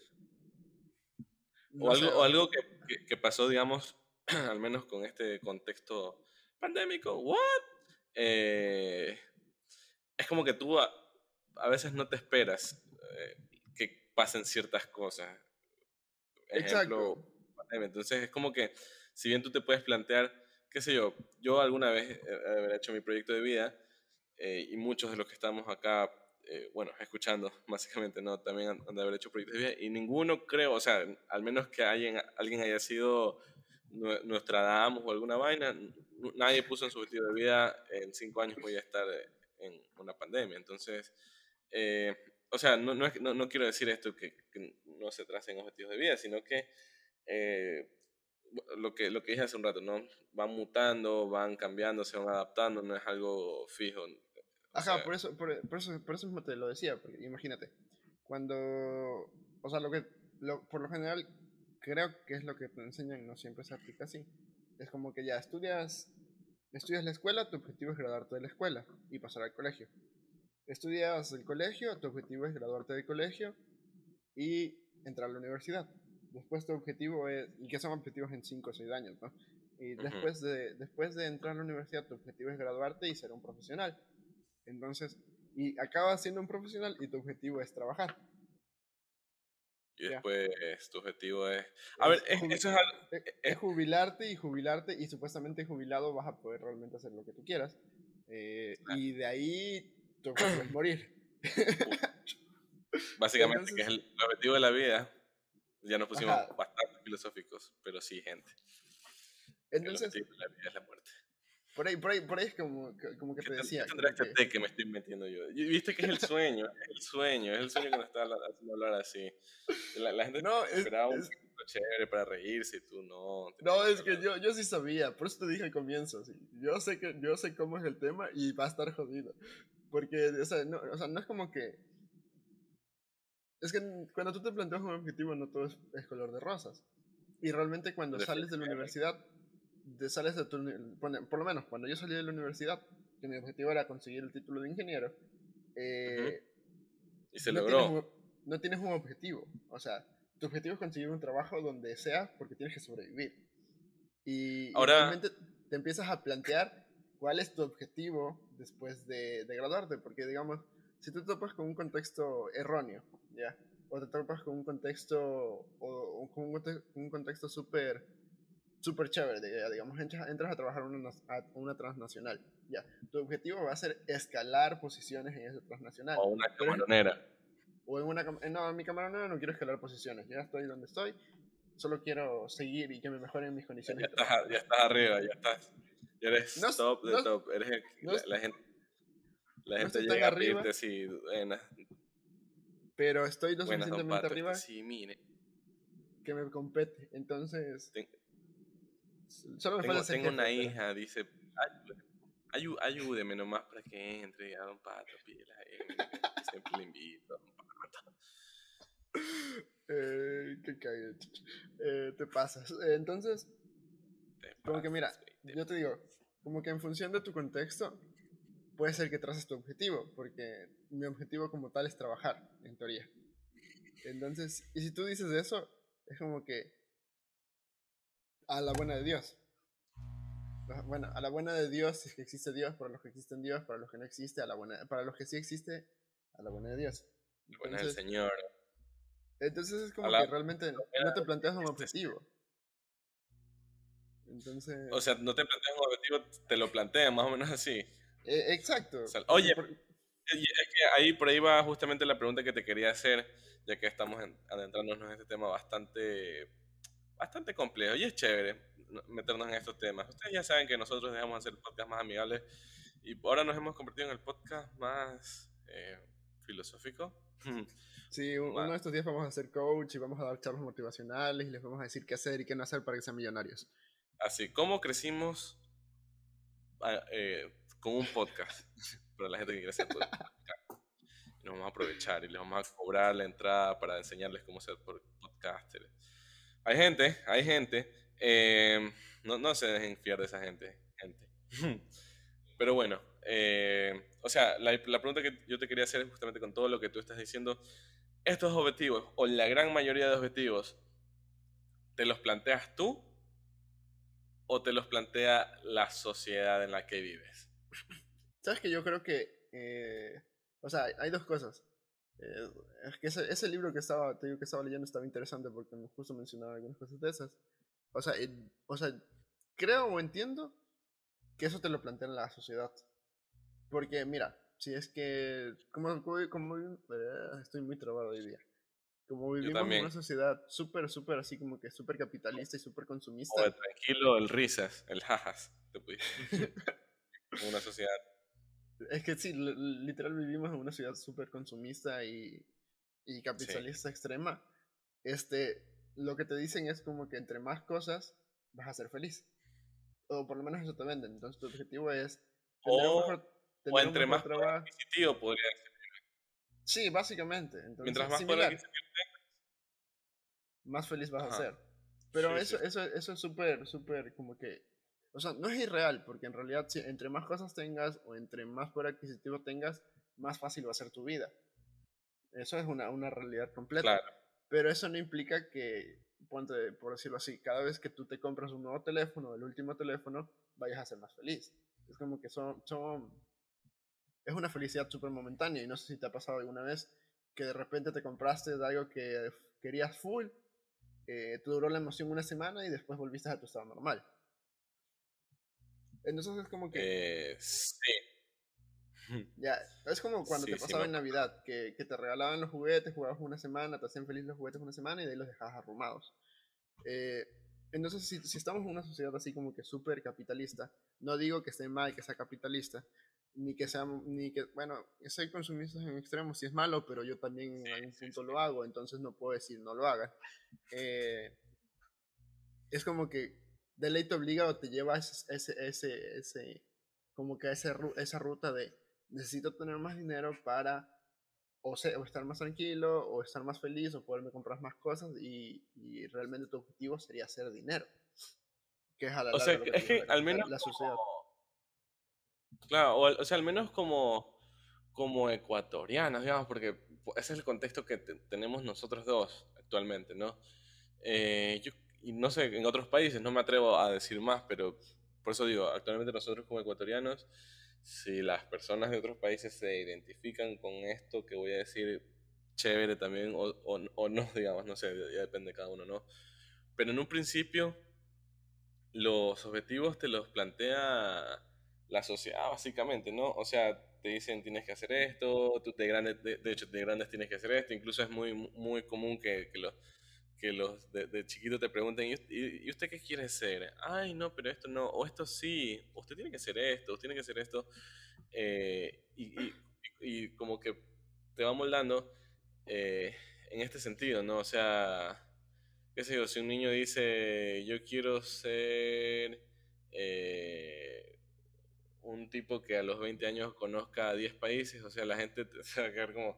[SPEAKER 1] o, algo, o algo que, que, pasó, digamos, *clears throat* al menos con este contexto pandémico, ¿what? Eh, es como que tú a, a, veces no te esperas eh, que pasen ciertas cosas. Ejemplo, Exacto. Entonces es como que, si bien tú te puedes plantear qué sé yo, yo alguna vez he hecho mi proyecto de vida eh, y muchos de los que estamos acá, eh, bueno, escuchando *laughs* básicamente, ¿no? También han, de haber hecho proyectos de vida y ninguno creo, o sea, al menos que alguien, alguien haya sido nuestra dama o alguna vaina, nadie puso en su objetivo de vida en cinco años voy a estar eh, en una pandemia. Entonces, o sea, no, no, no, no, quiero decir esto que, que, no se tracen objetivos de vida, sino que lo que, lo que dije hace un rato, ¿no? Van mutando, van cambiando, se van adaptando, no es algo fijo.
[SPEAKER 2] Ajá, por, eso, por, eso, por eso mismo te lo decía, porque imagínate, cuando, o sea, lo que, lo, por lo general, creo que es lo que te enseñan, no siempre se aplica así. Es como que ya estudias, estudias la escuela, tu objetivo es graduarte de la escuela y pasar al colegio. Estudias el colegio, tu objetivo es graduarte del colegio y entrar a la universidad después tu objetivo es, y que son objetivos en 5 o 6 años, ¿no? Y después, de, después de entrar a la universidad, tu objetivo es graduarte y ser un profesional. Entonces, y acabas siendo un profesional y tu objetivo es trabajar.
[SPEAKER 1] Y
[SPEAKER 2] Ya.
[SPEAKER 1] después tu objetivo es... A ver, es- eso es algo...
[SPEAKER 2] es- es jubilarte y jubilarte y supuestamente jubilado vas a poder realmente hacer lo que tú quieras. Eh, y de ahí tu objetivo es morir.
[SPEAKER 1] Básicamente, que es
[SPEAKER 2] Entonces-
[SPEAKER 1] el, el objetivo de la vida. Ya nos pusimos
[SPEAKER 2] Ajá.
[SPEAKER 1] bastante filosóficos, pero sí, gente. El
[SPEAKER 2] Entonces,
[SPEAKER 1] objetivo de la vida es la muerte.
[SPEAKER 2] Por ahí, por ahí, por ahí es como, que- como que
[SPEAKER 1] ¿Qué
[SPEAKER 2] te decía.
[SPEAKER 1] qué tendrá
[SPEAKER 2] como
[SPEAKER 1] este
[SPEAKER 2] que-
[SPEAKER 1] té que me estoy metiendo yo? Viste que es el sueño, es el sueño, es el sueño que nos está haciendo hablar así. La, la gente
[SPEAKER 2] No, es-
[SPEAKER 1] esperaba un
[SPEAKER 2] es-
[SPEAKER 1] poquito chévere para reírse y tú no.
[SPEAKER 2] No, es que yo, yo sí sabía, por eso te dije al comienzo, sí. Yo sé que yo sé cómo es el tema y va a estar jodido. Porque, o sea, no, o sea, no es como que... Es que cuando tú te planteas un objetivo no todo es, es color de rosas. Y realmente cuando sales de la universidad, de, sales de tu, por lo menos cuando yo salí de la universidad, que mi objetivo era conseguir el título de ingeniero, eh,
[SPEAKER 1] Y se
[SPEAKER 2] no,
[SPEAKER 1] logró.
[SPEAKER 2] Tienes un, no tienes un objetivo. O sea, tu objetivo es conseguir un trabajo donde sea porque tienes que sobrevivir. Y,
[SPEAKER 1] Ahora-
[SPEAKER 2] realmente te empiezas a plantear cuál es tu objetivo después de, de graduarte. Porque, digamos, si tú te topas con un contexto erróneo, ¿ya? O te topas con un contexto, o, o con un, un contexto súper súper chévere, de- digamos, entras, a trabajar en una, a una transnacional, ya, tu objetivo va a ser escalar posiciones en esa transnacional
[SPEAKER 1] O una camaronera.
[SPEAKER 2] o en una eh, no en mi cámara no, quiero escalar posiciones ya estoy donde estoy solo quiero seguir y que me mejoren mis condiciones
[SPEAKER 1] Ya estás, ya estás arriba, ya estás. Ya eres
[SPEAKER 2] No
[SPEAKER 1] top de
[SPEAKER 2] no
[SPEAKER 1] top. Eres
[SPEAKER 2] no
[SPEAKER 1] la, gente, la gente llega a pedirte buenas,
[SPEAKER 2] pero estoy lo
[SPEAKER 1] buenas
[SPEAKER 2] suficientemente
[SPEAKER 1] Pato.
[SPEAKER 2] arriba
[SPEAKER 1] Sí, mire,
[SPEAKER 2] que me compete entonces
[SPEAKER 1] Ten-
[SPEAKER 2] solo me
[SPEAKER 1] tengo, tengo una
[SPEAKER 2] pero-
[SPEAKER 1] hija, dice, "Ayú- ayú- ayúdeme nomás para que entre a don Pato, pídela a él, siempre le invito. a don Pato".
[SPEAKER 2] Eh, qué cague. Eh, te pasas Eh, entonces
[SPEAKER 1] Te
[SPEAKER 2] Como que mira,
[SPEAKER 1] pasas, te-
[SPEAKER 2] yo te digo, como que en función de tu contexto, puede ser que traces tu objetivo, porque mi objetivo como tal es trabajar, en teoría. Entonces, y si tú dices eso, es como que a la buena de Dios. Bueno, a la buena de Dios, si es que existe Dios, para los que existen Dios, para los que no existe, a la buena, para los que sí existe, a la buena de Dios.
[SPEAKER 1] Buena del
[SPEAKER 2] Entonces,
[SPEAKER 1] Señor.
[SPEAKER 2] entonces es como
[SPEAKER 1] la-
[SPEAKER 2] que realmente no te planteas un objetivo. Entonces,
[SPEAKER 1] O sea, no te planteas un objetivo, te lo plantean más o menos así.
[SPEAKER 2] eh, exacto.
[SPEAKER 1] O sea, oye,
[SPEAKER 2] Por-
[SPEAKER 1] es que ahí por ahí va justamente la pregunta que te quería hacer, ya que estamos en- adentrándonos en este tema bastante, bastante complejo. Y es chévere no- meternos en estos temas. Ustedes ya saben que nosotros dejamos hacer podcast más amigables y ahora nos hemos convertido en el podcast más eh, filosófico. *laughs*
[SPEAKER 2] Sí, un- uno de estos días vamos a hacer coach y vamos a dar charlas motivacionales y les vamos a decir qué hacer y qué no hacer para que sean millonarios.
[SPEAKER 1] Así, ¿cómo crecimos eh, con un podcast? *laughs* Para la gente que quiere hacer podcast. Y nos vamos a aprovechar y les vamos a cobrar la entrada para enseñarles cómo ser por- podcaster. Hay gente, hay gente. eh, no, no se dejen fiar de esa gente, gente. *laughs* Pero bueno, eh, o sea, la, la pregunta que yo te quería hacer es justamente con todo lo que tú estás diciendo. Estos objetivos, o la gran mayoría de objetivos, ¿te los planteas tú o te los plantea la sociedad en la que vives?
[SPEAKER 2] ¿Sabes que yo creo que, eh, o sea, hay dos cosas. Eh, es que ese, ese libro que estaba, te digo que estaba leyendo estaba interesante porque justo mencionaba algunas cosas de esas. O sea, o sea, creo o entiendo que eso te lo plantea la sociedad. Porque mira, si es que, como, como, eh, estoy muy trabado hoy día. Como vivimos en una sociedad súper, súper así como que súper capitalista y súper consumista.
[SPEAKER 1] O de tranquilo, el risas, el jajas. Te en *laughs* *laughs* una sociedad.
[SPEAKER 2] Es que sí, li- literal vivimos en una ciudad súper consumista y, y capitalista extrema. Este, lo que te dicen es como que entre más cosas vas a ser feliz. O por lo menos eso te venden. Entonces tu objetivo es tener un
[SPEAKER 1] O-
[SPEAKER 2] mejor,
[SPEAKER 1] O
[SPEAKER 2] un
[SPEAKER 1] entre
[SPEAKER 2] mejor
[SPEAKER 1] más
[SPEAKER 2] trabajo.
[SPEAKER 1] adquisitivo podría ser.
[SPEAKER 2] Sí, básicamente. Entonces,
[SPEAKER 1] Mientras más
[SPEAKER 2] similar,
[SPEAKER 1] poder
[SPEAKER 2] más feliz vas
[SPEAKER 1] Ajá.
[SPEAKER 2] a ser. Pero
[SPEAKER 1] Sí,
[SPEAKER 2] eso,
[SPEAKER 1] sí.
[SPEAKER 2] eso, eso es súper, súper como que... O sea, no es irreal, porque en realidad si entre más cosas tengas o entre más poder adquisitivo tengas, más fácil va a ser tu vida. Eso es una, una realidad completa.
[SPEAKER 1] Claro.
[SPEAKER 2] Pero eso no implica que, ponte, por decirlo así, cada vez que tú te compras un nuevo teléfono, el último teléfono, vayas a ser más feliz. Es como que son... son es una felicidad súper momentánea y no sé si te ha pasado alguna vez que de repente te compraste de algo que querías full, eh, te duró la emoción una semana y después volviste a tu estado normal. Entonces es como
[SPEAKER 1] que... Eh, sí. *laughs*
[SPEAKER 2] Ya, es como cuando te pasaba en Navidad, que, que, te regalaban los juguetes, jugabas una semana, te hacían feliz los juguetes una semana y de ahí los dejabas arrumados. Eh, entonces, si, si, estamos en una sociedad así como que súper capitalista, no digo que esté mal que sea capitalista, ni que sea, ni que, bueno, soy consumista en extremo si es malo, pero yo también en algún punto lo hago, entonces no puedo decir no lo hagas. Eh, es como que de ley te obliga o te lleva ese, ese, ese, ese como que ese, esa ruta de necesito tener más dinero para o, o, estar más tranquilo, o estar más feliz, o poderme comprar más cosas, y, y realmente tu objetivo sería hacer dinero.
[SPEAKER 1] Que es a la O sea, es que al menos... La sociedad. Claro, o, o, sea, al menos como, como ecuatorianos, digamos, porque ese es el contexto que tenemos nosotros dos actualmente, ¿no? Eh, yo, y no sé, en otros países, no me atrevo a decir más, pero por eso digo, actualmente nosotros como ecuatorianos si las personas de otros países se identifican con esto que voy a decir chévere también o, o, no, *laughs* digamos, no sé, ya depende de cada uno, ¿no? Pero en un principio los objetivos te los plantea la sociedad básicamente, ¿no? O sea, te dicen tienes que hacer esto, tú de, grandes, de, hecho de grandes tienes que hacer esto, incluso es muy, muy común que, que los que los de, de chiquito te pregunten, ¿Y, usted qué quiere ser? Ay, no, pero esto no, o esto sí, usted tiene que ser esto, usted tiene que ser esto. Eh, y, y, como que te va moldando eh, en este sentido, ¿no? O sea, qué sé yo, si un niño dice, yo quiero ser eh, un tipo que a los 20 años conozca 10 países, o sea, la gente *laughs* se va a quedar como,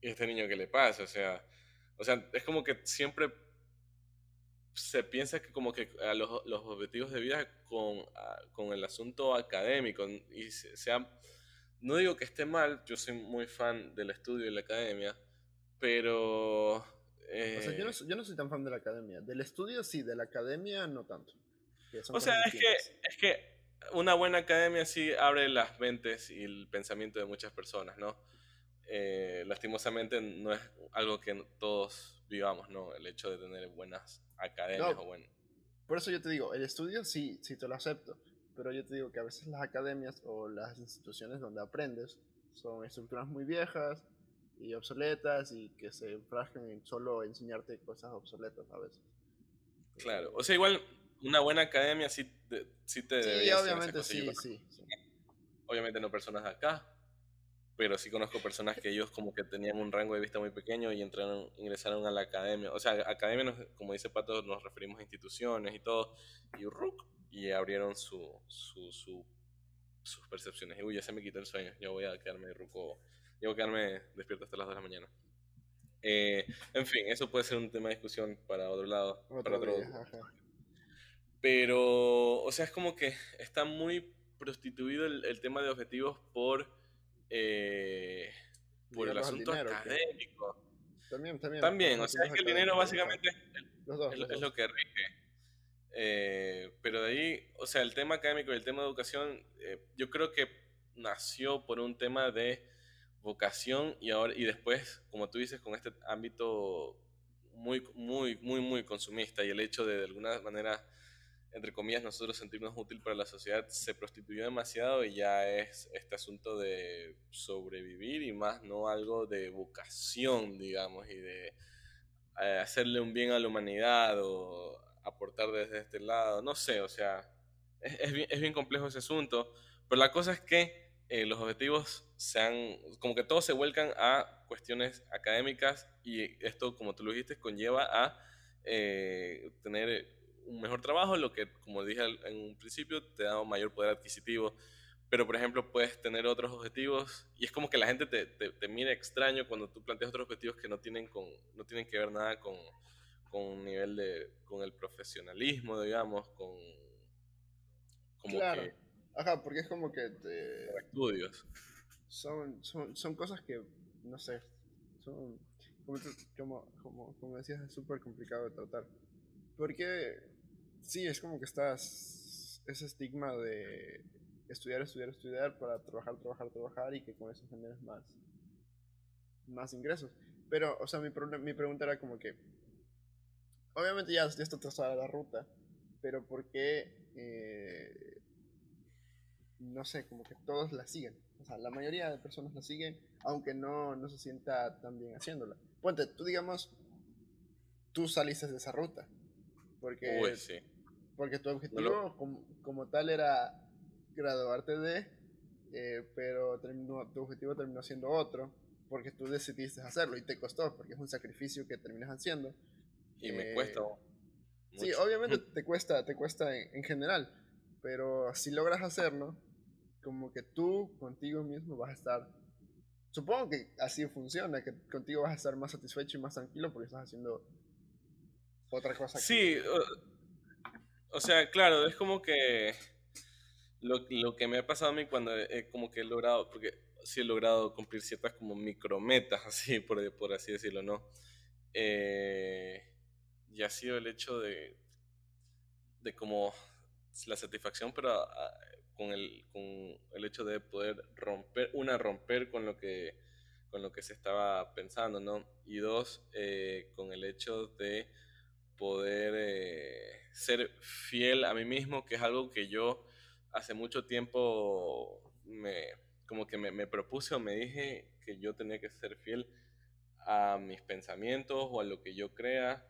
[SPEAKER 1] ¿y este niño qué le pasa? O sea, o sea, es como que siempre se piensa que como que a los, los, objetivos de vida con, ah, con, el asunto académico y sea, no digo que esté mal, yo soy muy fan del estudio y la academia, pero... o
[SPEAKER 2] sea, yo no, eh yo no, soy tan fan de la academia. Del estudio sí, de la academia no tanto.
[SPEAKER 1] O sea, es que, es que una buena academia sí abre las mentes y el pensamiento de muchas personas, ¿no? Eh, lastimosamente no es algo que todos vivamos, ¿no? El hecho de tener buenas academias o bueno.
[SPEAKER 2] Por eso yo te digo, el estudio sí, sí te lo acepto, pero yo te digo que a veces las academias o las instituciones donde aprendes son estructuras muy viejas y obsoletas y que se enfrascan en solo enseñarte cosas obsoletas a veces.
[SPEAKER 1] Claro, o sea, igual una buena academia sí te, sí te
[SPEAKER 2] Sí, obviamente sí, sí, sí.
[SPEAKER 1] Obviamente no personas de acá, pero sí conozco personas que ellos como que tenían un rango de vista muy pequeño y entraron, ingresaron a la academia. O sea, academia, como dice Pato, nos referimos a instituciones y todo, y, y abrieron su, su, su, sus percepciones. Y uy, ya se me quitó el sueño, ya voy a quedarme ruco, ya voy a quedarme despierto hasta las 2 de la mañana. Eh, en fin, eso puede ser un tema de discusión para otro lado, para otro... Pero, o sea, es como que está muy prostituido el, el tema de objetivos por eh, por el asunto académico.
[SPEAKER 2] También, también.
[SPEAKER 1] También, o sea, es que el dinero básicamente es, lo que rige. Eh, pero de ahí, o sea, el tema académico y el tema de educación, eh, yo creo que nació por un tema de vocación y ahora y después, como tú dices, con este ámbito muy, muy, muy, muy consumista y el hecho de de alguna manera entre comillas, nosotros sentirnos útil para la sociedad se prostituyó demasiado y ya es este asunto de sobrevivir y más no algo de vocación, digamos, y de eh, hacerle un bien a la humanidad o aportar desde este lado, no sé, o sea, es, bien, es bien, complejo ese asunto, pero la cosa es que eh, los objetivos sean, como que todos se vuelcan a cuestiones académicas y esto, como tú lo dijiste, conlleva a eh, tener un mejor trabajo, lo que, como dije en un principio, te da un mayor poder adquisitivo. Pero, por ejemplo, puedes tener otros objetivos y es como que la gente te, te, mira extraño cuando tú planteas otros objetivos que no tienen, con, no tienen que ver nada con, con un nivel de, con el profesionalismo, digamos, con...
[SPEAKER 2] Como claro. Ajá, porque es como que...
[SPEAKER 1] Estudios.
[SPEAKER 2] Son, son, son cosas que, no sé, son, como, como, como decías, es súper complicado de tratar. Porque sí, es como que estás ese estigma de estudiar, estudiar, estudiar para trabajar, trabajar, trabajar y que con eso generes más, más ingresos. Pero, o sea, mi, mi pregunta era como que, obviamente ya, ya está trazada la ruta, pero ¿por qué, eh, no sé, como que todos la siguen? O sea, la mayoría de personas la siguen, aunque no, no se sienta tan bien haciéndola. Ponte, tú digamos, tú saliste de esa ruta. Porque,
[SPEAKER 1] sí.
[SPEAKER 2] Porque tu objetivo como, tal era graduarte de, eh, pero terminó, tu objetivo terminó siendo otro, porque tú decidiste hacerlo y te costó, porque es un sacrificio que terminas haciendo.
[SPEAKER 1] Y me cuesta.
[SPEAKER 2] Eh, sí, obviamente *laughs* te cuesta, te cuesta en, en general, pero si logras hacerlo, como que tú contigo mismo vas a estar, supongo que así funciona, que contigo vas a estar más satisfecho y más tranquilo porque estás haciendo otra cosa.
[SPEAKER 1] Sí, o, sea, claro, es como que lo, lo, que me ha pasado a mí cuando como que he logrado, porque sí he logrado cumplir ciertas como micrometas, *laughs* así por, así decirlo, ¿no? Eh, y ha sido el hecho de, de como la satisfacción, pero con el, con el hecho de poder romper, una, romper con lo que, con lo que se estaba pensando, ¿no? Y dos, eh, con el hecho de poder eh, ser fiel a mí mismo, que es algo que yo hace mucho tiempo me, como que me, me propuse o me dije que yo tenía que ser fiel a mis pensamientos o a lo que yo crea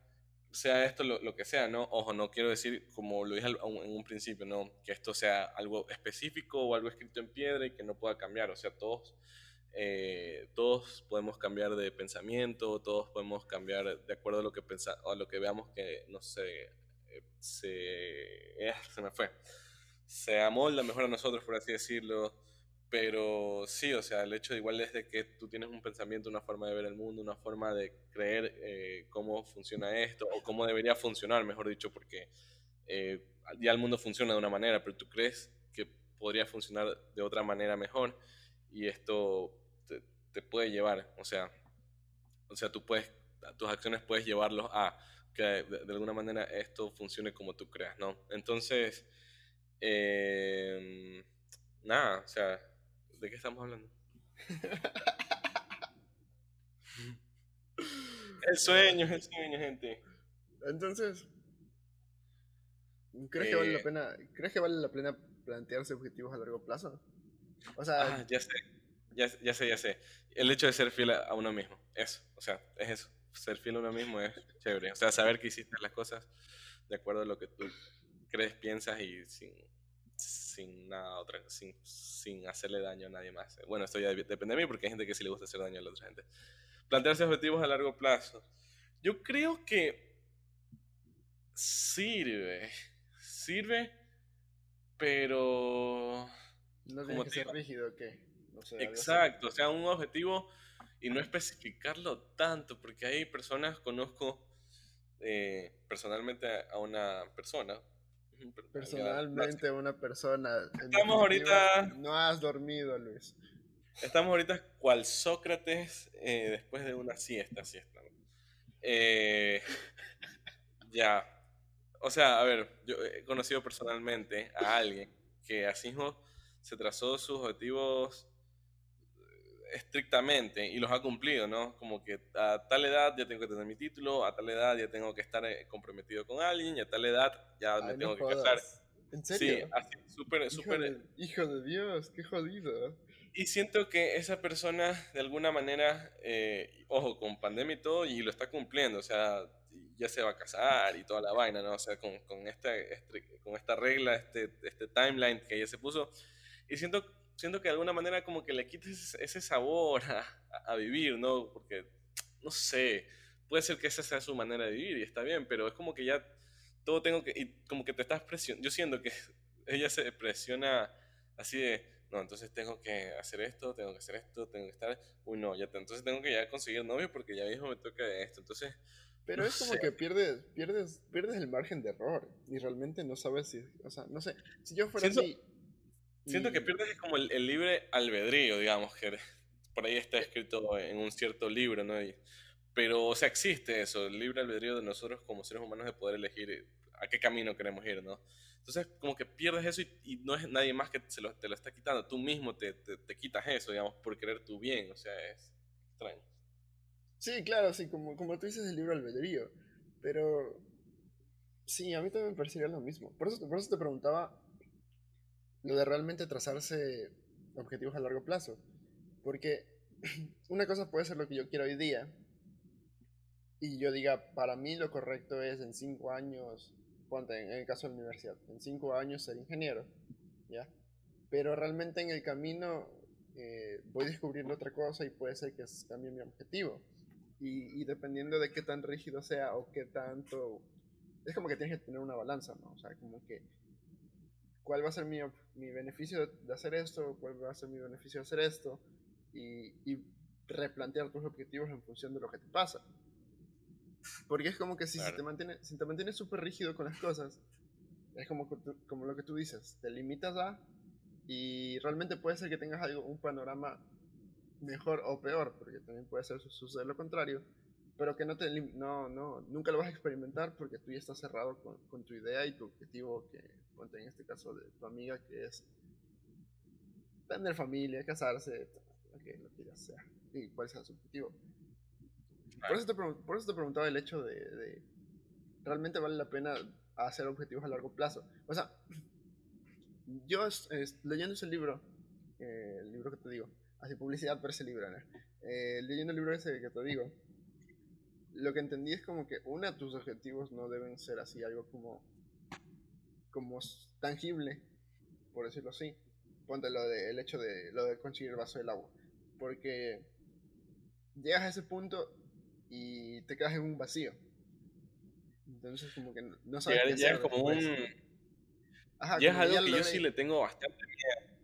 [SPEAKER 1] sea esto lo, que sea, ¿no? Ojo, no quiero decir, como lo dije en un principio, ¿no? Que esto sea algo específico o algo escrito en piedra y que no pueda cambiar. O sea, todos, eh, todos podemos cambiar de pensamiento, todos podemos cambiar de acuerdo a lo que, pensa, a lo que veamos que, no sé, eh, se, eh, *laughs* se me fue. Se amolda mejor a nosotros, por así decirlo pero sí, o sea, el hecho igual es de que tú tienes un pensamiento, una forma de ver el mundo, una forma de creer eh, cómo funciona esto, o cómo debería funcionar, mejor dicho, porque eh, ya el mundo funciona de una manera, pero tú crees que podría funcionar de otra manera mejor, y esto te, puede llevar, o sea, o sea, tú puedes, tus acciones puedes llevarlos a que de, alguna manera esto funcione como tú creas, ¿no? Entonces, eh, nada, o sea, ¿De qué estamos hablando? *laughs* el sueño, el sueño, gente.
[SPEAKER 2] Entonces, ¿crees que vale la eh. pena, ¿crees que vale la pena plantearse objetivos a largo plazo?
[SPEAKER 1] O sea, ah, ya sé, ya, ya, sé, ya sé. El hecho de ser fiel a uno mismo, eso, o sea, es eso. Ser fiel a uno mismo es chévere. O sea, saber que hiciste las cosas de acuerdo a lo que tú crees, piensas y sin sin nada otra, sin, sin hacerle daño a nadie más. Bueno, esto ya depende de mí porque hay gente que sí le gusta hacer daño a la otra gente. Plantearse objetivos a largo plazo. Yo creo que sirve, sirve, pero...
[SPEAKER 2] No tiene que ser rígido, ¿qué?
[SPEAKER 1] Exacto, o sea, un objetivo y no especificarlo tanto, porque hay personas, conozco eh, personalmente a una persona,
[SPEAKER 2] Personalmente, una persona.
[SPEAKER 1] Estamos ahorita.
[SPEAKER 2] No has dormido, Luis.
[SPEAKER 1] Estamos ahorita cual Sócrates eh, después de una siesta, siesta. Eh, *laughs* ya. O sea, a ver, yo he conocido personalmente a alguien que así mismo se trazó sus objetivos estrictamente y los ha cumplido, ¿no? Como que a tal edad ya tengo que tener mi título, a tal edad ya tengo que estar eh, comprometido con alguien y a tal edad ya me tengo que casar.
[SPEAKER 2] ¿En serio?
[SPEAKER 1] Sí, así, súper, súper...
[SPEAKER 2] Hijo de Dios, qué jodido.
[SPEAKER 1] Y siento que esa persona, de alguna manera, eh, ojo, con pandemia y todo, y lo está cumpliendo, o sea, ya se va a casar y toda la vaina, ¿no? O sea, con, con, esta, este, con esta regla, este, este timeline que ella se puso. Y siento siento que de alguna manera como que le quites ese sabor a, vivir, ¿no? Porque, no sé, puede ser que esa sea su manera de vivir y está bien, pero es como que ya todo tengo que, y como que te estás presionando, yo siento que *laughs* ella se presiona así de, no, entonces tengo que hacer esto, tengo que hacer esto, tengo que estar, uy, no, ya, entonces tengo que ya conseguir novio porque ya mismo me toca esto, entonces...
[SPEAKER 2] Pero es como que pierdes, pierdes, pierdes el margen de error y realmente no sabes si, o sea, no sé, si yo fuera así
[SPEAKER 1] Siento que pierdes como el, libre albedrío, digamos, que por ahí está escrito en un cierto libro, ¿no? pero, o sea, existe eso, el libre albedrío de nosotros como seres humanos de poder elegir a qué camino queremos ir, ¿no? Entonces, como que pierdes eso y, no es nadie más que se lo, te lo está quitando, tú mismo te, te, quitas eso, digamos, por querer tu bien, o sea, es extraño.
[SPEAKER 2] Sí, claro, sí, como, como tú dices el libro albedrío. Pero sí, a mí también me parecería lo mismo. Por eso, por eso te preguntaba lo de realmente trazarse objetivos a largo plazo. Porque *clears throat* una cosa puede ser lo que yo quiero hoy día. Y yo diga, para mí lo correcto es en cinco años, ponte, en el caso de la universidad, en cinco años ser ingeniero. ¿Ya? Pero realmente en el camino eh, voy descubriendo otra cosa y puede ser que cambie mi objetivo. Y, y, dependiendo de qué tan rígido sea o qué tanto... Es como que tienes que tener una balanza, ¿no? O sea, como que... ¿Cuál va a ser mi, mi beneficio de hacer esto? ¿Cuál va a ser mi beneficio de hacer esto? Y, y replantear tus objetivos en función de lo que te pasa. Porque es como que si, te mantienes si te mantienes súper rígido con las cosas, es como, como lo que tú dices, te limitas a y realmente puede ser que tengas algo, un panorama mejor o peor, porque también puede ser suceder lo contrario, pero que no te no, no, nunca lo vas a experimentar porque tú ya estás cerrado con, con tu idea y tu objetivo, que ponte en este caso de tu amiga, que es tener familia, casarse, lo que, lo que ya sea, y cuál sea su objetivo. Por eso, te, por eso te preguntaba el hecho de, de, realmente vale la pena hacer objetivos a largo plazo. O sea, *clears throat* yo leyendo ese libro, eh, el libro que te digo, así publicidad por ese libro, eh, leyendo el libro ese que te digo, lo que entendí es como que una, tus objetivos no deben ser así, algo como, como tangible, por decirlo así. Ponte lo de, el hecho de, lo de conseguir el vaso del agua. Porque llegas a ese punto y te quedas en un vacío. Entonces como que no, sabes qué hacer
[SPEAKER 1] como un Llegas a algo que yo sí le tengo bastante miedo.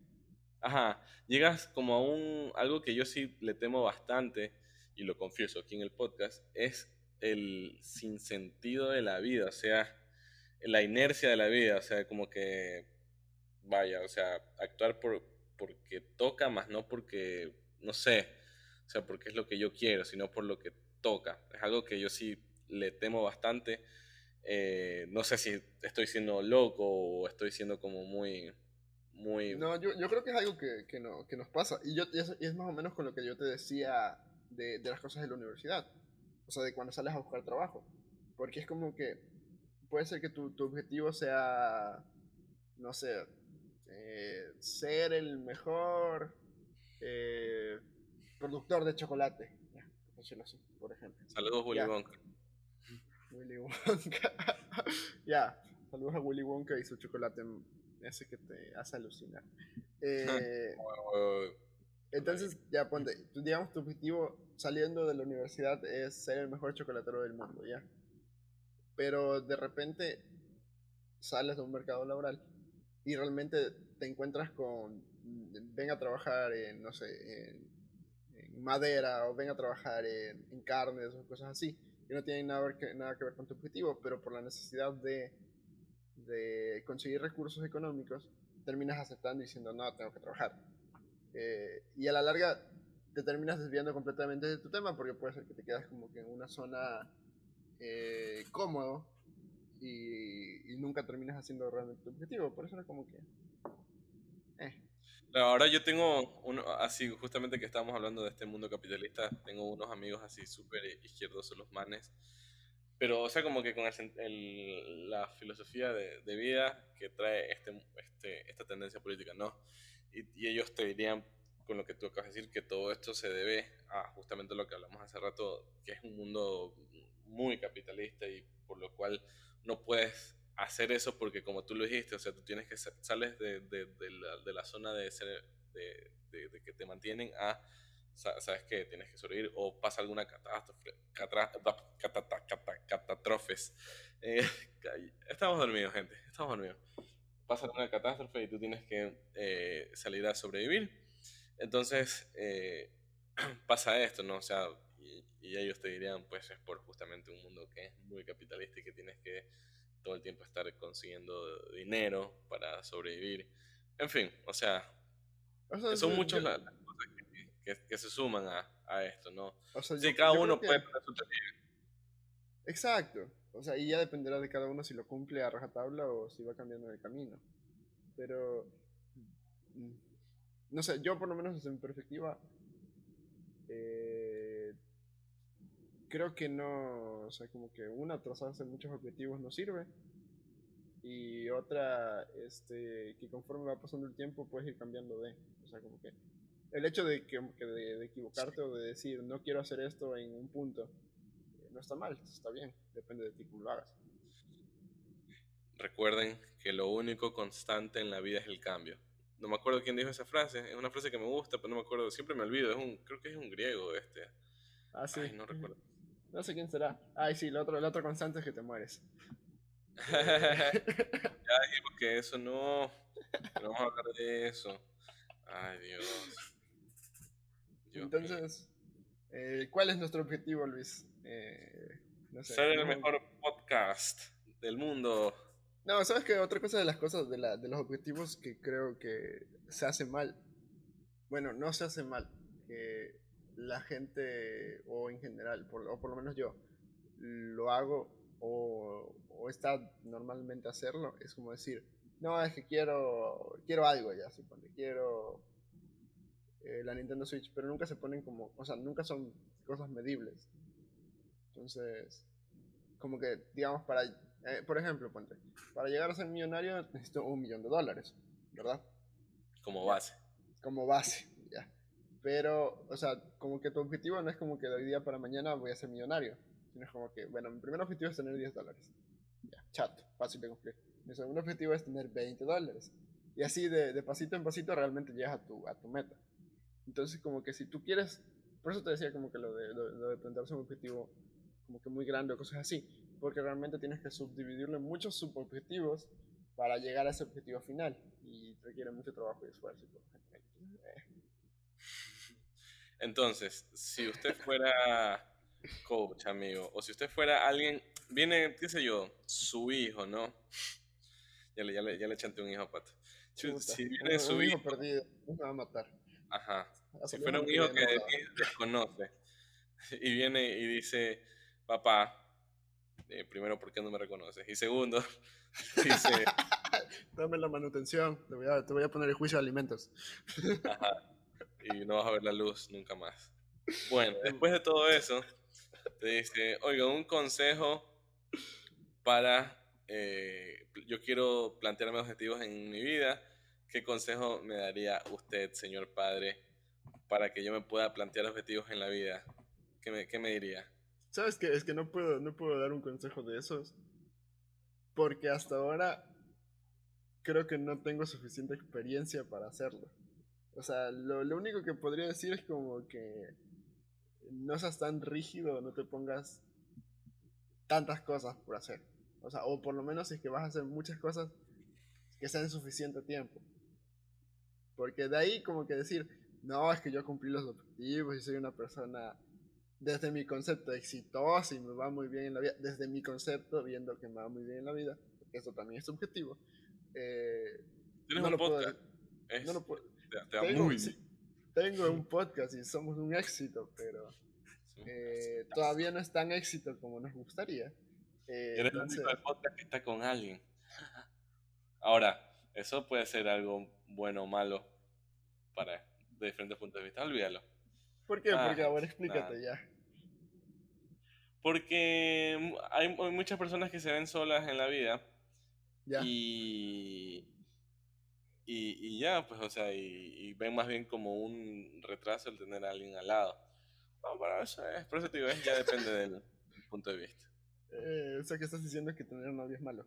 [SPEAKER 1] Ajá, llegas como a un, algo que yo sí le temo bastante, y lo confieso aquí en el podcast, es el sinsentido de la vida, o sea, la inercia de la vida, o sea, como que, vaya, o sea, actuar por, porque toca, más no porque, no sé, o sea, porque es lo que yo quiero, sino por lo que toca. Es algo que yo sí le temo bastante eh, no sé si estoy siendo loco o estoy siendo como muy... muy...
[SPEAKER 2] No, yo, creo que es algo que, que, no, que nos pasa. Y, yo, es, es, más o menos con lo que yo te decía de, de, las cosas de la universidad. O sea, de cuando sales a buscar trabajo. Porque es como que puede ser que tu, tu objetivo sea, no sé, eh, ser el mejor eh, productor de chocolate. Ya, por decirlo así, por ejemplo.
[SPEAKER 1] Saludos, Willy Wonka. *laughs*
[SPEAKER 2] Willy Wonka. *laughs* ya, saludos a Willy Wonka y su chocolate ese que te hace alucinar. *laughs* Eh, entonces, ya ponte, digamos tu objetivo saliendo de la universidad es ser el mejor chocolatero del mundo, ¿ya? Pero de repente sales de un mercado laboral y realmente te encuentras con, ven a trabajar en, no sé, en, madera o ven a trabajar en, en carnes o cosas así que no tienen nada que, nada que ver con tu objetivo, pero por la necesidad de, de conseguir recursos económicos, terminas aceptando y diciendo, no, tengo que trabajar. Eh, y a la larga te terminas desviando completamente de tu tema porque puede ser que te quedas como que en una zona eh, cómodo y, y, nunca terminas haciendo realmente tu objetivo. Por eso era como que...
[SPEAKER 1] Eh. Ahora yo tengo, uno, así justamente que estábamos hablando de este mundo capitalista, tengo unos amigos así súper izquierdosos los manes, pero o sea como que con el, la filosofía de, de, vida que trae este, este, esta tendencia política, ¿no? Y, y, ellos te dirían, con lo que tú acabas de decir, que todo esto se debe a justamente lo que hablamos hace rato, que es un mundo muy capitalista y por lo cual no puedes hacer eso porque como tú lo dijiste, o sea, tú tienes que sales de, de, de, la, de la, zona de ser de, que te mantienen a sabes que tienes que sobrevivir o pasa alguna catástrofe, catástrofes. Eh, *laughs* estamos dormidos, gente, estamos dormidos. Pasa alguna catástrofe y tú tienes que eh, salir a sobrevivir. Entonces eh, *clears throat* pasa esto, ¿no? O sea, y, y ellos te dirían, pues es por justamente un mundo que es muy capitalista y que tienes que todo el tiempo estar consiguiendo dinero para sobrevivir. En fin, o sea, son muchas las, cosas que, que, se suman a, a esto, ¿no? O sea, sí, cada uno puede
[SPEAKER 2] Exacto. O sea, y ya dependerá de cada uno si lo cumple a rajatabla o si va cambiando el camino. Pero, mm, no sé, yo por lo menos desde mi perspectiva, eh, creo que no, o sea, como que una, trazarse muchos objetivos no sirve. Y otra, este, que conforme va pasando el tiempo puedes ir cambiando de, o sea, como que el hecho de, que, de, equivocarte o de decir no quiero hacer esto en un punto, eh, no está mal, está bien, depende de ti cómo lo hagas.
[SPEAKER 1] Recuerden que lo único constante en la vida es el cambio. No me acuerdo quién dijo esa frase, es una frase que me gusta, pero no me acuerdo, siempre me olvido, es un, creo que es un griego este.
[SPEAKER 2] Ah, sí.
[SPEAKER 1] no recuerdo.
[SPEAKER 2] No sé quién será. Ay, sí, el otro, el otro constante es que te mueres. *laughs*
[SPEAKER 1] ya dijimos que eso no. No vamos a hablar de eso. Ay, Dios.
[SPEAKER 2] Entonces, eh, ¿cuál es nuestro objetivo, Luis? Eh,
[SPEAKER 1] Ser el mejor podcast del mundo.
[SPEAKER 2] No, ¿sabes qué? Otra cosa de las cosas, de, la, de los objetivos que creo que se hace mal. Bueno, no se hace mal. Que la gente, o en general, o por lo menos yo, lo hago o, o está normalmente hacerlo, es como decir, no, es que quiero, quiero algo ya, supone, quiero eh, la Nintendo Switch, pero nunca se ponen como, o sea, nunca son cosas medibles. Entonces, como que, digamos, para, eh, por ejemplo, ponte, para llegar a ser millonario necesito un millón de dólares, ¿verdad?
[SPEAKER 1] Como base.
[SPEAKER 2] Como base. Pero, o sea, como que tu objetivo no es como que de hoy día para mañana voy a ser millonario, sino es como que, bueno, mi primer objetivo es tener 10 dólares. Ya, chato, fácil de cumplir. Mi segundo objetivo es tener 20 dólares. Y así de, de pasito en pasito realmente llegas a tu, a tu meta. Entonces, como que si tú quieres, por eso te decía como que lo de, lo, de plantearse un objetivo como que muy grande o cosas así, porque realmente tienes que subdividirlo en muchos subobjetivos para llegar a ese objetivo final y requiere mucho trabajo y esfuerzo.
[SPEAKER 1] Eh. Entonces, si usted fuera coach, amigo, o si usted fuera alguien, viene, qué sé yo, su hijo, ¿no? Ya le, ya le, ya le chanté un hijo a Pato. Si, viene su hijo,
[SPEAKER 2] perdido, me va a matar.
[SPEAKER 1] Ajá. Si fuera un hijo que desconoce y viene y dice, papá, eh, primero, ¿por qué no me reconoces? Y segundo, *laughs* dice... *laughs*
[SPEAKER 2] Dame la manutención, te voy, a, te voy a poner el juicio de alimentos.
[SPEAKER 1] Ajá. Y no vas a ver la luz nunca más. Bueno, después de todo eso, te dice, oiga, un consejo para... Eh, yo quiero plantearme objetivos en mi vida ¿Qué consejo me daría usted, señor padre, para que yo me pueda plantear objetivos en la vida? ¿Qué me, qué me diría?
[SPEAKER 2] ¿Sabes qué? Es que no puedo, no puedo dar un consejo de esos. Porque hasta ahora creo que no tengo suficiente experiencia para hacerlo. O sea, lo, lo único que podría decir es como que no seas tan rígido, no te pongas tantas cosas por hacer. O sea, o por lo menos es que vas a hacer muchas cosas que sean suficiente tiempo. Porque de ahí como que decir, no, es que yo cumplí los objetivos y soy una persona desde mi concepto exitosa y me va muy bien en la vida, desde mi concepto viendo que me va muy bien en la vida, porque eso también es subjetivo. Eh,
[SPEAKER 1] no un podcast.
[SPEAKER 2] no lo puedo, tengo, tengo un podcast y somos un éxito, pero eh, todavía no es tan éxito como nos gustaría.
[SPEAKER 1] Eh, Eres el único podcast que está con alguien. Ahora, eso puede ser algo bueno o malo para de diferentes puntos de vista. Olvídalo.
[SPEAKER 2] ¿Por qué? Porque ahora explícate ya.
[SPEAKER 1] Porque hay, muchas personas que se ven solas en la vida. Ya. Y, y, ya, pues, o sea, y, ven más bien como un retraso el tener a alguien al lado. No, pero eso es, por eso te digo, ya depende *laughs* del punto de vista.
[SPEAKER 2] Eh, o sea, que estás diciendo que tener novia es malo.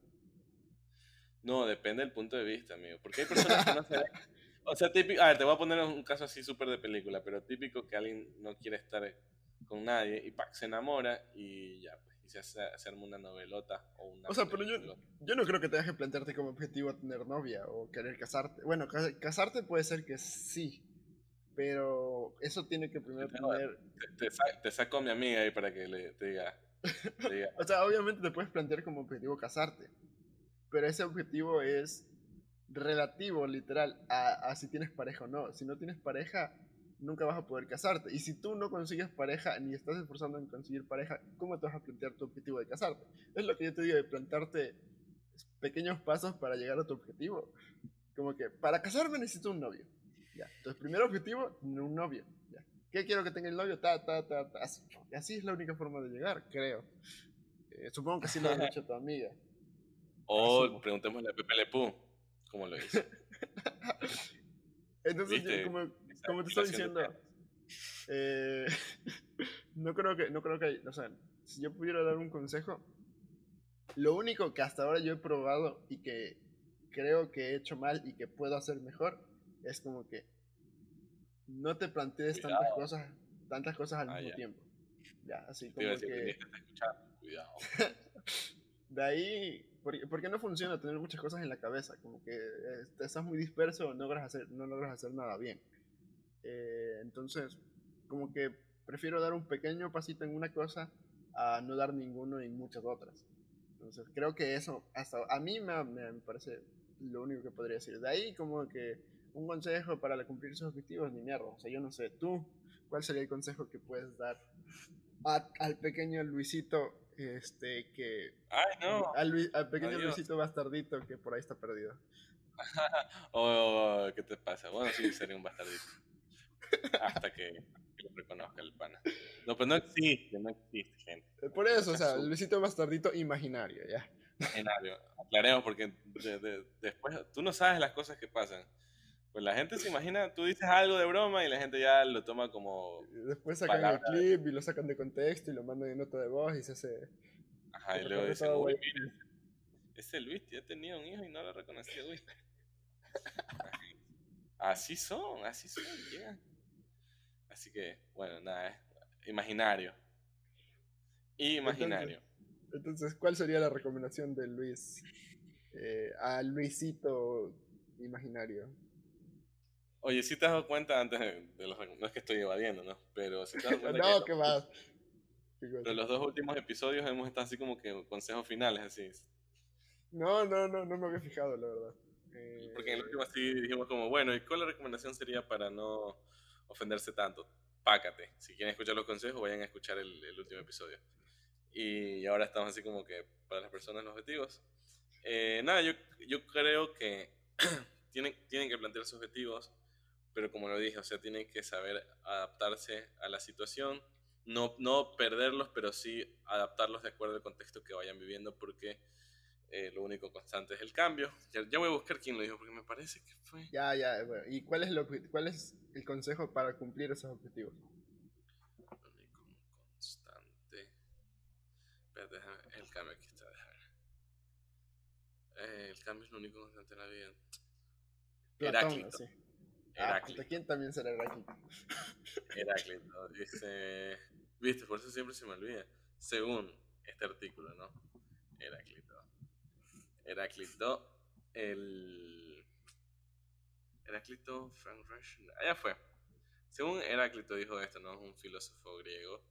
[SPEAKER 1] No, depende del punto de vista, amigo. Porque hay personas que no se *laughs* O sea, típico. A ver, te voy a poner un caso así súper de película, pero típico que alguien no quiere estar con nadie y ¡pac! se enamora y ya, pues. Y se, hace, arma una novelota o una.
[SPEAKER 2] O sea, pero yo, yo no creo que tengas que plantearte como objetivo tener novia o querer casarte. Bueno, casarte puede ser que sí. Pero eso tiene que primero tener.
[SPEAKER 1] Te, saco a mi amiga ahí para que le, te diga. *laughs*
[SPEAKER 2] o sea, obviamente te puedes plantear como objetivo casarte pero ese objetivo es relativo, literal, a, si tienes pareja o no. Si no tienes pareja, nunca vas a poder casarte. Y si tú no consigues pareja ni estás esforzando en conseguir pareja, ¿cómo te vas a plantear tu objetivo de casarte? Es lo que yo te digo, de plantarte pequeños pasos para llegar a tu objetivo. Como que para casarme necesito un novio. Ya. Entonces, primer objetivo, tener un novio. Ya. ¿qué quiero que tenga el novio? Ta, ta, ta, ta. Así, así es la única forma de llegar, creo. Eh, supongo que así lo ha dicho *laughs* tu amiga.
[SPEAKER 1] O Asumo. preguntémosle a Pepe Le Pú, ¿cómo lo hizo? *laughs*
[SPEAKER 2] Entonces, yo, como, como te estoy diciendo, eh, *laughs* no creo que, no creo que, o sea, si yo pudiera dar un consejo, lo único que hasta ahora yo he probado y que creo que he hecho mal y que puedo hacer mejor es como que no te plantees tantas cosas, tantas cosas al ah, mismo tiempo. Ya, así como que...
[SPEAKER 1] Cuidado. *laughs*
[SPEAKER 2] de ahí, ¿por, qué no funciona tener muchas cosas en la cabeza? Como que eh, estás muy disperso, no logras hacer, no logras hacer nada bien. Eh, entonces, como que prefiero dar un pequeño pasito en una cosa a no dar ninguno en muchas otras. Entonces, creo que eso, hasta a mí me, me parece lo único que podría decir. De ahí, como que un consejo para cumplir sus objetivos, ni mierda. O sea, yo no sé, tú, ¿cuál sería el consejo que puedes dar al pequeño Luisito, este, que...
[SPEAKER 1] Ay, no.
[SPEAKER 2] Al, al pequeño Luisito bastardito que por ahí está perdido. *laughs*
[SPEAKER 1] oh, ¿qué te pasa? Bueno, sí, sería un bastardito. *laughs* Hasta que lo reconozca el pana. No, pero no existe, no existe, gente.
[SPEAKER 2] Eh, por eso, o sea, Luisito bastardito imaginario, ya.
[SPEAKER 1] Imaginario. Aclaremos, porque después tú no sabes las cosas que pasan. Pues la gente se imagina, tú dices algo de broma y la gente ya lo toma como.
[SPEAKER 2] Después sacan el clip y lo sacan de contexto y lo mandan en nota de voz y se hace.
[SPEAKER 1] Ajá, y luego dicen, uy, mira, ese Luis ya tenía un hijo y no lo reconocía, Luis. *laughs* así son, así son, yeah. Así que, bueno, nada, es imaginario. Imaginario.
[SPEAKER 2] Entonces, entonces, ¿cuál sería la recomendación de Luis eh, a Luisito imaginario?
[SPEAKER 1] Oye, si te has dado cuenta antes de, los... No es que estoy evadiendo, ¿no? Pero si te has dado *laughs* cuenta
[SPEAKER 2] no, que, más.
[SPEAKER 1] Pero los dos últimos episodios hemos estado así como que consejos finales, así.
[SPEAKER 2] No, no, no, no me había fijado, la verdad.
[SPEAKER 1] Porque en el último así dijimos como, bueno, ¿y cuál la recomendación sería para no ofenderse tanto? Pácate. Si quieren escuchar los consejos, vayan a escuchar el, último episodio. Y ahora estamos así como que para las personas los objetivos. Eh, nada, yo, yo creo que *clears throat* tienen, tienen que plantear sus objetivos pero como lo dije, o sea, tienen que saber adaptarse a la situación, no, no perderlos, pero sí adaptarlos de acuerdo al contexto que vayan viviendo, porque eh, lo único constante es el cambio. Ya, voy a buscar quién lo dijo, porque me parece que fue...
[SPEAKER 2] Ya, ya, bueno. ¿y cuál es, lo, cuál es el consejo para cumplir esos objetivos?
[SPEAKER 1] Lo único constante... Espérate, el cambio aquí está, déjame eh, el cambio es lo único constante en la vida.
[SPEAKER 2] Platón, sí. Heráclito. Ah, ¿Quién también será Heráclito?
[SPEAKER 1] Heráclito. Dice. Viste, por eso siempre se me olvida. Según este artículo, ¿no? Heráclito. Heráclito, el. Heráclito, Frank Rush. Allá fue. Según Heráclito dijo esto, ¿no? Es un filósofo griego.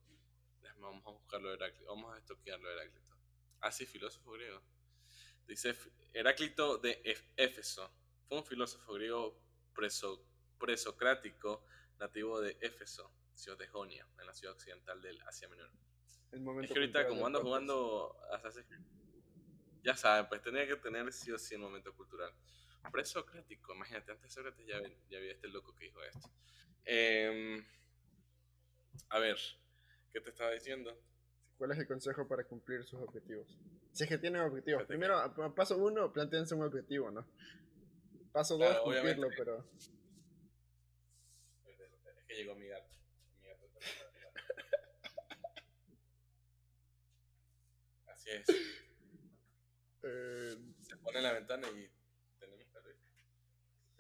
[SPEAKER 1] Vamos a buscarlo Heráclito. Vamos a estoquearlo Heráclito. Ah, sí, filósofo griego. Dice Heráclito de Éfeso. Fue un filósofo griego preso presocrático nativo de Éfeso, ciudad de Jonia, en la ciudad occidental del Asia Menor. es que ahorita como ando jugando Assassin's ya saben, pues tenía que tener sí o sí un momento cultural. Presocrático, imagínate, antes de Sócrates ya, ya había este loco que dijo esto. Em, a ver, ¿qué te estaba diciendo?
[SPEAKER 2] ¿Cuál es el consejo para cumplir sus objetivos? Si es que tienen objetivos. Primero, paso uno, planteense un objetivo, ¿no? Paso dos, cumplirlo, pero
[SPEAKER 1] llegó mi gato. Mi gato *laughs* Así es. Eh, Se pone en la ventana y tenemos.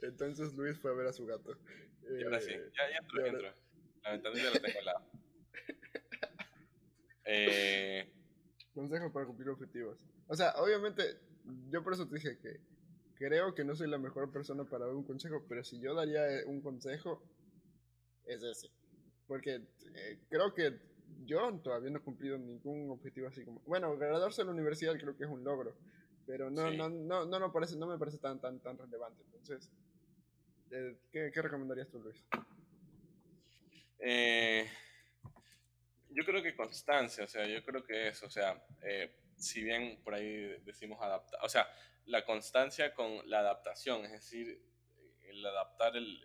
[SPEAKER 2] Entonces Luis fue a ver a su gato.
[SPEAKER 1] y ahora sí, ya, ya entró, ya entró. La ventana ya la tengo al lado. *laughs* Eh...
[SPEAKER 2] Consejo para cumplir objetivos. O sea, obviamente, yo por eso te dije que creo que no soy la mejor persona para dar un consejo, pero si yo daría un consejo, es ese. Porque eh, creo que yo todavía no he cumplido ningún objetivo así como... Bueno, graduarse de la universidad creo que es un logro, pero no, no, no, no, no, parece, no me parece tan, tan, tan relevante. Entonces, eh, ¿qué, ¿qué, recomendarías tú, Luis?
[SPEAKER 1] Eh, yo creo que constancia, o sea, yo creo que eso, o sea, si bien por ahí decimos adaptar, o sea, la constancia con la adaptación, es decir, el adaptar el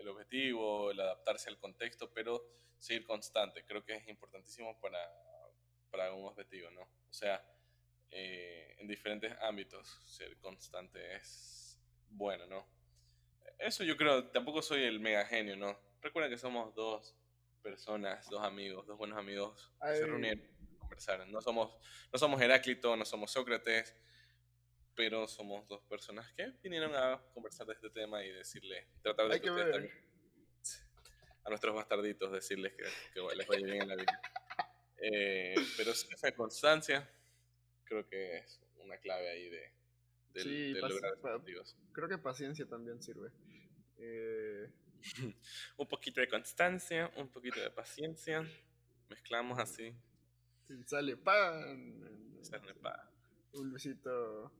[SPEAKER 1] el, objetivo, el adaptarse al contexto, pero seguir constante. Creo que es importantísimo para, para un objetivo, ¿no? O sea, eh, en diferentes ámbitos ser constante es bueno, ¿no? Eso yo creo, tampoco soy el mega genio, ¿no? Recuerda que somos dos personas, dos amigos, dos buenos amigos que se reunieron a conversar. No somos, no somos Heráclito, no somos Sócrates, pero somos dos personas que vinieron a conversar de este tema y decirle, tratar de que, a nuestros bastarditos decirles que, les vaya bien en la vida. Eh, pero esa constancia creo que es una clave ahí de, de, lograr objetivos.
[SPEAKER 2] Creo que paciencia también sirve. Eh... *laughs*
[SPEAKER 1] un poquito de constancia, un poquito de paciencia, mezclamos así.
[SPEAKER 2] sale pan.
[SPEAKER 1] Sale pan.
[SPEAKER 2] Un Luisito.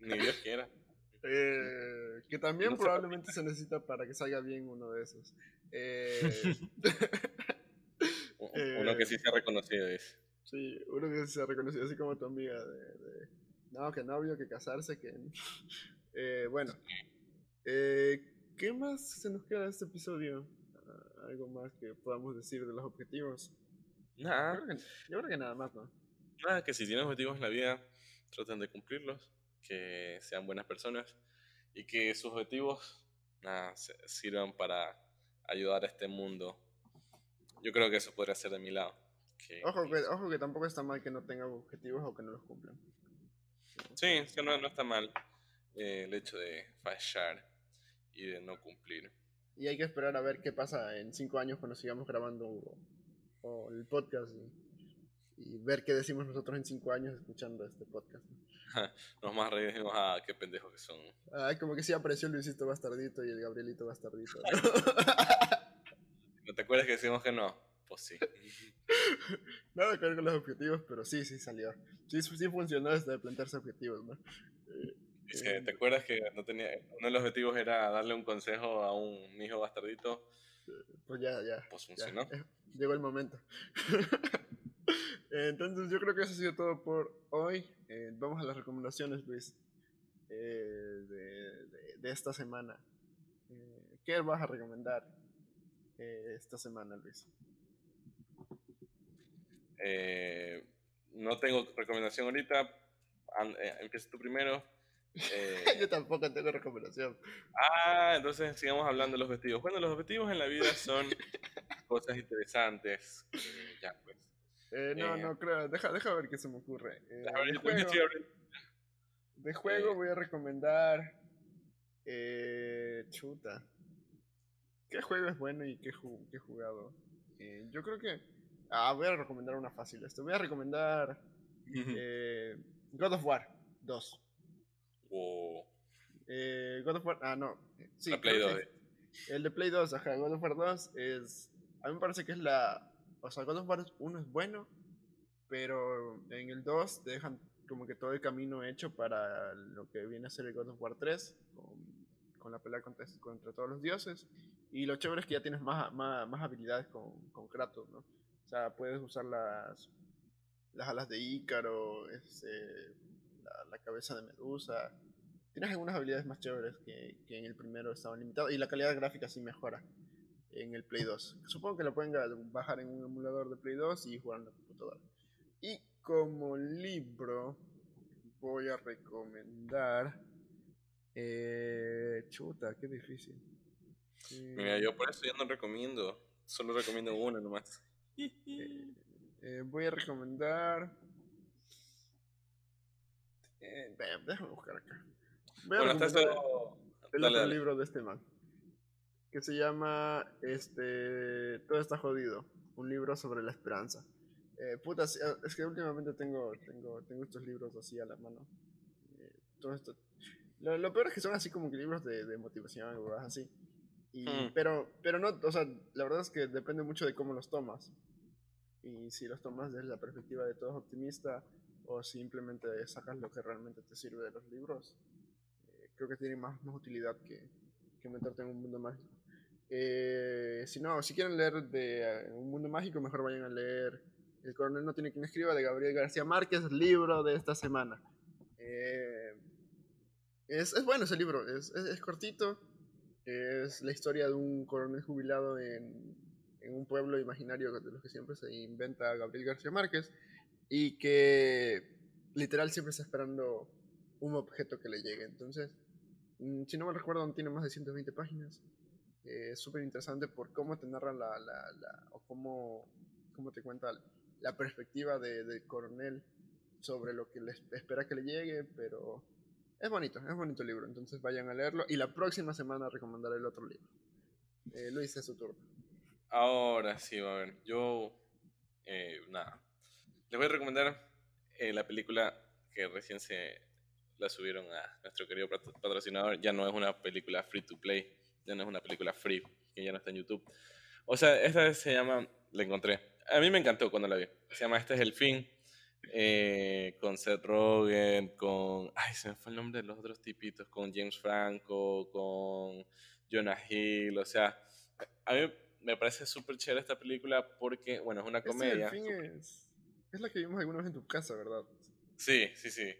[SPEAKER 1] Ni Dios quiera.
[SPEAKER 2] Eh, *laughs* que también probablemente se necesita para que salga bien uno de esos. *laughs* Eh,
[SPEAKER 1] uno que sí se ha reconocido, dice.
[SPEAKER 2] Sí, uno que se ha reconocido, así como tu amiga. De, no, que novio, que casarse, que. *laughs* Eh, bueno. ¿Qué más se nos queda de este episodio? Ah, ¿Algo más que podamos decir de los objetivos?
[SPEAKER 1] Nada.
[SPEAKER 2] yo creo que nada más, ¿no?
[SPEAKER 1] nada, que si tienen objetivos en la vida, traten de cumplirlos, que sean buenas personas y que sus objetivos nada, sirvan para ayudar a este mundo. Yo creo que eso podría ser de mi lado.
[SPEAKER 2] ojo, que, ojo que tampoco está mal que no tengan objetivos o que no los cumplan.
[SPEAKER 1] Sí, que no, no está mal eh, el hecho de fallar y de no cumplir.
[SPEAKER 2] Y hay que esperar a ver qué pasa en cinco años cuando sigamos grabando el podcast y ver qué decimos nosotros en cinco años escuchando este podcast. *laughs*
[SPEAKER 1] Nos más reímos a ah, qué pendejos que son.
[SPEAKER 2] Ay, como que sí apareció el Luisito Bastardito y el Gabrielito Bastardito.
[SPEAKER 1] ¿No, *laughs* te acuerdas que decimos que no? Pues sí. *laughs*
[SPEAKER 2] Nada que ver con los objetivos, pero sí, sí salió. Sí, sí funcionó desde de plantearse objetivos, ¿no? Eh,
[SPEAKER 1] eh, ¿Te acuerdas que no tenía, uno de los objetivos era darle un consejo a un hijo bastardito?
[SPEAKER 2] Pues ya, ya.
[SPEAKER 1] Pues funcionó.
[SPEAKER 2] Eh, llegó el momento. *laughs* Entonces yo creo que eso ha sido todo por hoy. Eh, vamos a las recomendaciones, Luis, eh, de, de, esta semana. Eh, ¿Qué vas a recomendar esta semana, Luis?
[SPEAKER 1] no tengo recomendación ahorita. empieza tú primero. *laughs*
[SPEAKER 2] Yo tampoco tengo recomendación.
[SPEAKER 1] Ah, entonces sigamos hablando de los objetivos. Bueno, los objetivos en la vida son *laughs* cosas interesantes. ya, pues.
[SPEAKER 2] Eh, no, eh, no creo. Deja, deja ver qué se me ocurre. Eh, de, juego, de, juego, voy a recomendar. chuta. ¿Qué juego es bueno y qué, qué he jugado? yo creo que. Ah, voy a recomendar una fácil. Esto. Voy a recomendar. God of War 2.
[SPEAKER 1] Wow.
[SPEAKER 2] God of War. Ah, no. Sí,
[SPEAKER 1] Play 2.
[SPEAKER 2] El de Play 2, ajá. God of War 2 es. A mí me parece que es la o sea, God of War 1 es bueno, pero en el 2 te dejan como que todo el camino hecho para lo que viene a ser el God of War 3, con, la pelea contra, todos los dioses. Y lo chévere es que ya tienes más, más, habilidades con, con, Kratos, ¿no? O sea, puedes usar las, las alas de Ícaro, este, la, la, cabeza de Medusa. Tienes algunas habilidades más chéveres que, que en el primero estaban limitadas. Y la calidad gráfica sí mejora en el Play 2. Supongo que lo pueden bajar en un emulador de Play 2 y jugar en la computadora. Y como libro voy a recomendar... Eh, chuta, qué difícil.
[SPEAKER 1] Mira, yo por eso ya no recomiendo. Solo recomiendo uno nomás.
[SPEAKER 2] Eh, *laughs* eh, voy a recomendar... Eh, déjame buscar acá. Voy a bueno, recomendar el, otro libro de este man que se llama este Todo está jodido, un libro sobre la esperanza. Eh, puta, eh, es que últimamente tengo, tengo, tengo estos libros así a la mano. Eh, todo esto. Lo, peor es que son así como que libros de, de motivación o así. Y, hmm. pero, pero no, o sea, la verdad es que depende mucho de cómo los tomas. Y si los tomas desde la perspectiva de todo optimista o simplemente sacas lo que realmente te sirve de los libros, creo que tiene más, más utilidad que, que meterte en un mundo mágico. Eh, si no, si quieren leer de eh, Un Mundo Mágico, mejor vayan a leer El Coronel no tiene quien escriba de Gabriel García Márquez, libro de esta semana. Eh, es, es, bueno ese libro, es, es, cortito, Es la historia de un coronel jubilado en, en un pueblo imaginario de los que siempre se inventa Gabriel García Márquez y que literal siempre está esperando un objeto que le llegue. Entonces, mm, si no me recuerdo, tiene más de 120 páginas. Eh, es súper interesante por cómo te narra la, la, la o cómo, cómo, te cuenta la perspectiva de, coronel sobre lo que le espera que le llegue, pero es bonito, es bonito el libro, entonces vayan a leerlo y la próxima semana recomendaré el otro libro. Eh, Luis, es su turno.
[SPEAKER 1] Ahora sí, a ver, yo, eh, nada, les voy a recomendar eh, la película que recién se la subieron a nuestro querido patrocinador, ya no es una película free to play, ya no es una película free, que ya no está en YouTube. O sea, esta vez se llama, la encontré, a mí me encantó cuando la vi, se llama Este es el fin, eh, con Seth Rogen, con. Ay, se me fue el nombre de los otros tipitos, con James Franco, con Jonah Hill, o sea, a mí me parece súper chévere esta película porque, bueno, es una comedia.
[SPEAKER 2] Este, fin es, es, la que vimos alguna vez en tu casa, ¿verdad?
[SPEAKER 1] Sí, sí, sí.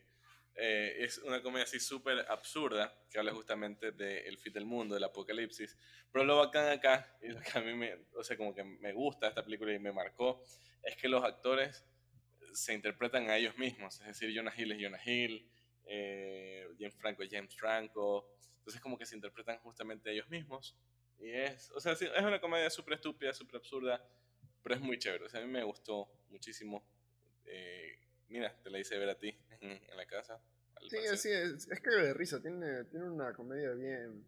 [SPEAKER 1] Eh, es una comedia así súper absurda que habla justamente del fin del mundo, del apocalipsis. Pero lo bacán acá, y lo que a mí me, o sea, como que me gusta esta película y me marcó, es que los actores se interpretan a ellos mismos, es decir, Jonah Hill es Jonah Hill, eh, James Franco es James Franco, entonces como que se interpretan justamente a ellos mismos. Y es, o sea, es una comedia súper estúpida, súper absurda, pero es muy chévere, o sea, a mí me gustó muchísimo. Eh, mira, te la hice ver a ti en, la casa.
[SPEAKER 2] Sí, sí, es, es que de risa, tiene, tiene una comedia bien...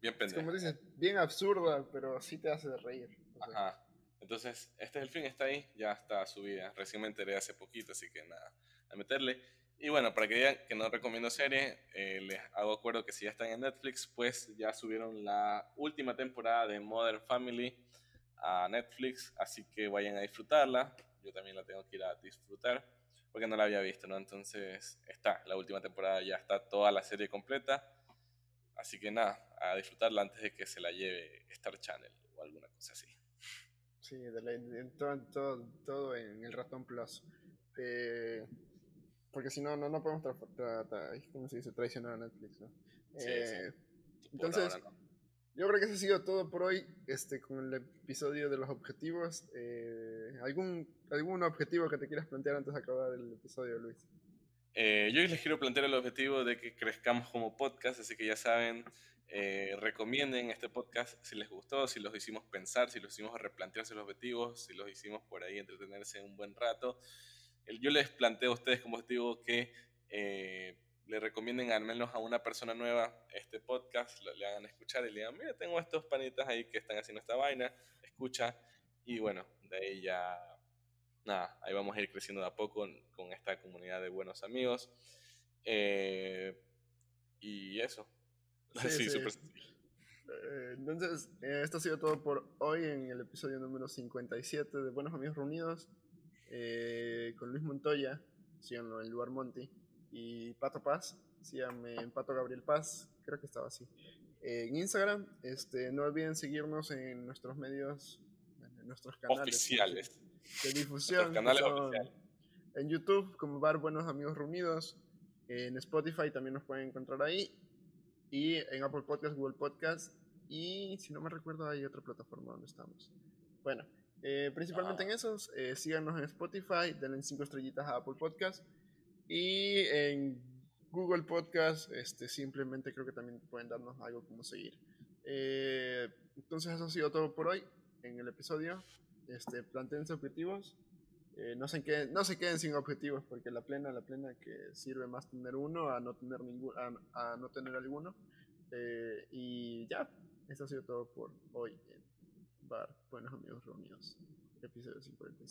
[SPEAKER 1] Bien pendeja.
[SPEAKER 2] Como dices, bien absurda, pero sí te hace reír.
[SPEAKER 1] Ajá. Entonces, este es el fin, está ahí, ya está subida. Recién me enteré hace poquito, así que nada, a meterle. Y bueno, para que digan que no recomiendo serie, eh, les hago acuerdo que si ya están en Netflix, pues ya subieron la última temporada de Modern Family a Netflix, así que vayan a disfrutarla. Yo también la tengo que ir a disfrutar porque no la había visto, ¿no? Entonces está, la última temporada ya está toda la serie completa. Así que nada, a disfrutarla antes de que se la lleve Star Channel o alguna cosa así.
[SPEAKER 2] Sí, de todo, todo, todo, en el ratón plus. Eh, porque si no, no, no podemos ¿cómo se dice? traicionar a Netflix. ¿no? Eh, entonces, yo creo que eso ha sido todo por hoy este, con el episodio de los objetivos. Eh, ¿algún, ¿Algún objetivo que te quieras plantear antes de acabar el episodio, Luis?
[SPEAKER 1] yo les quiero plantear el objetivo de que crezcamos como podcast, así que ya saben, eh, recomienden este podcast si les gustó, si los hicimos pensar, si los hicimos replantearse los objetivos, si los hicimos por ahí entretenerse un buen rato. Yo les planteo a ustedes como objetivo que eh, le recomienden al menos a una persona nueva este podcast, le hagan escuchar y le digan, mira, tengo estos panitas ahí que están haciendo esta vaina, escucha. Y bueno, de ahí ya, nada, ahí vamos a ir creciendo de a poco con, esta comunidad de buenos amigos. Eh, y eso, Sí, *laughs* sí,
[SPEAKER 2] eh, entonces, eh, esto ha sido todo por hoy en el episodio número 57 de Buenos Amigos Reunidos. Eh, con Luis Montoya, síganlo en Luar Monti, y Pato Paz, síganme en Pato Gabriel Paz, creo que estaba así. en Instagram, este, no olviden seguirnos en nuestros medios, en nuestros canales
[SPEAKER 1] oficiales
[SPEAKER 2] de difusión.
[SPEAKER 1] Canales oficiales.
[SPEAKER 2] En YouTube, como Bar Buenos Amigos Reunidos, en Spotify también nos pueden encontrar ahí y en Apple Podcast, Google Podcast y si no me recuerdo hay otra plataforma donde estamos. Bueno, eh, principalmente en esos, eh, síganos en Spotify, denle 5 estrellitas a Apple Podcast y en Google Podcast este, simplemente creo que también pueden darnos algo como seguir. Eh, entonces eso ha sido todo por hoy en el episodio. Este, planteen objetivos. no, se queden, no se queden sin objetivos porque la plena, la plena que sirve más tener uno a no tener, ningún, a, no tener alguno. Eh, y ya, eso ha sido todo por hoy en Bar Buenos Amigos Reunidos, episodio 57.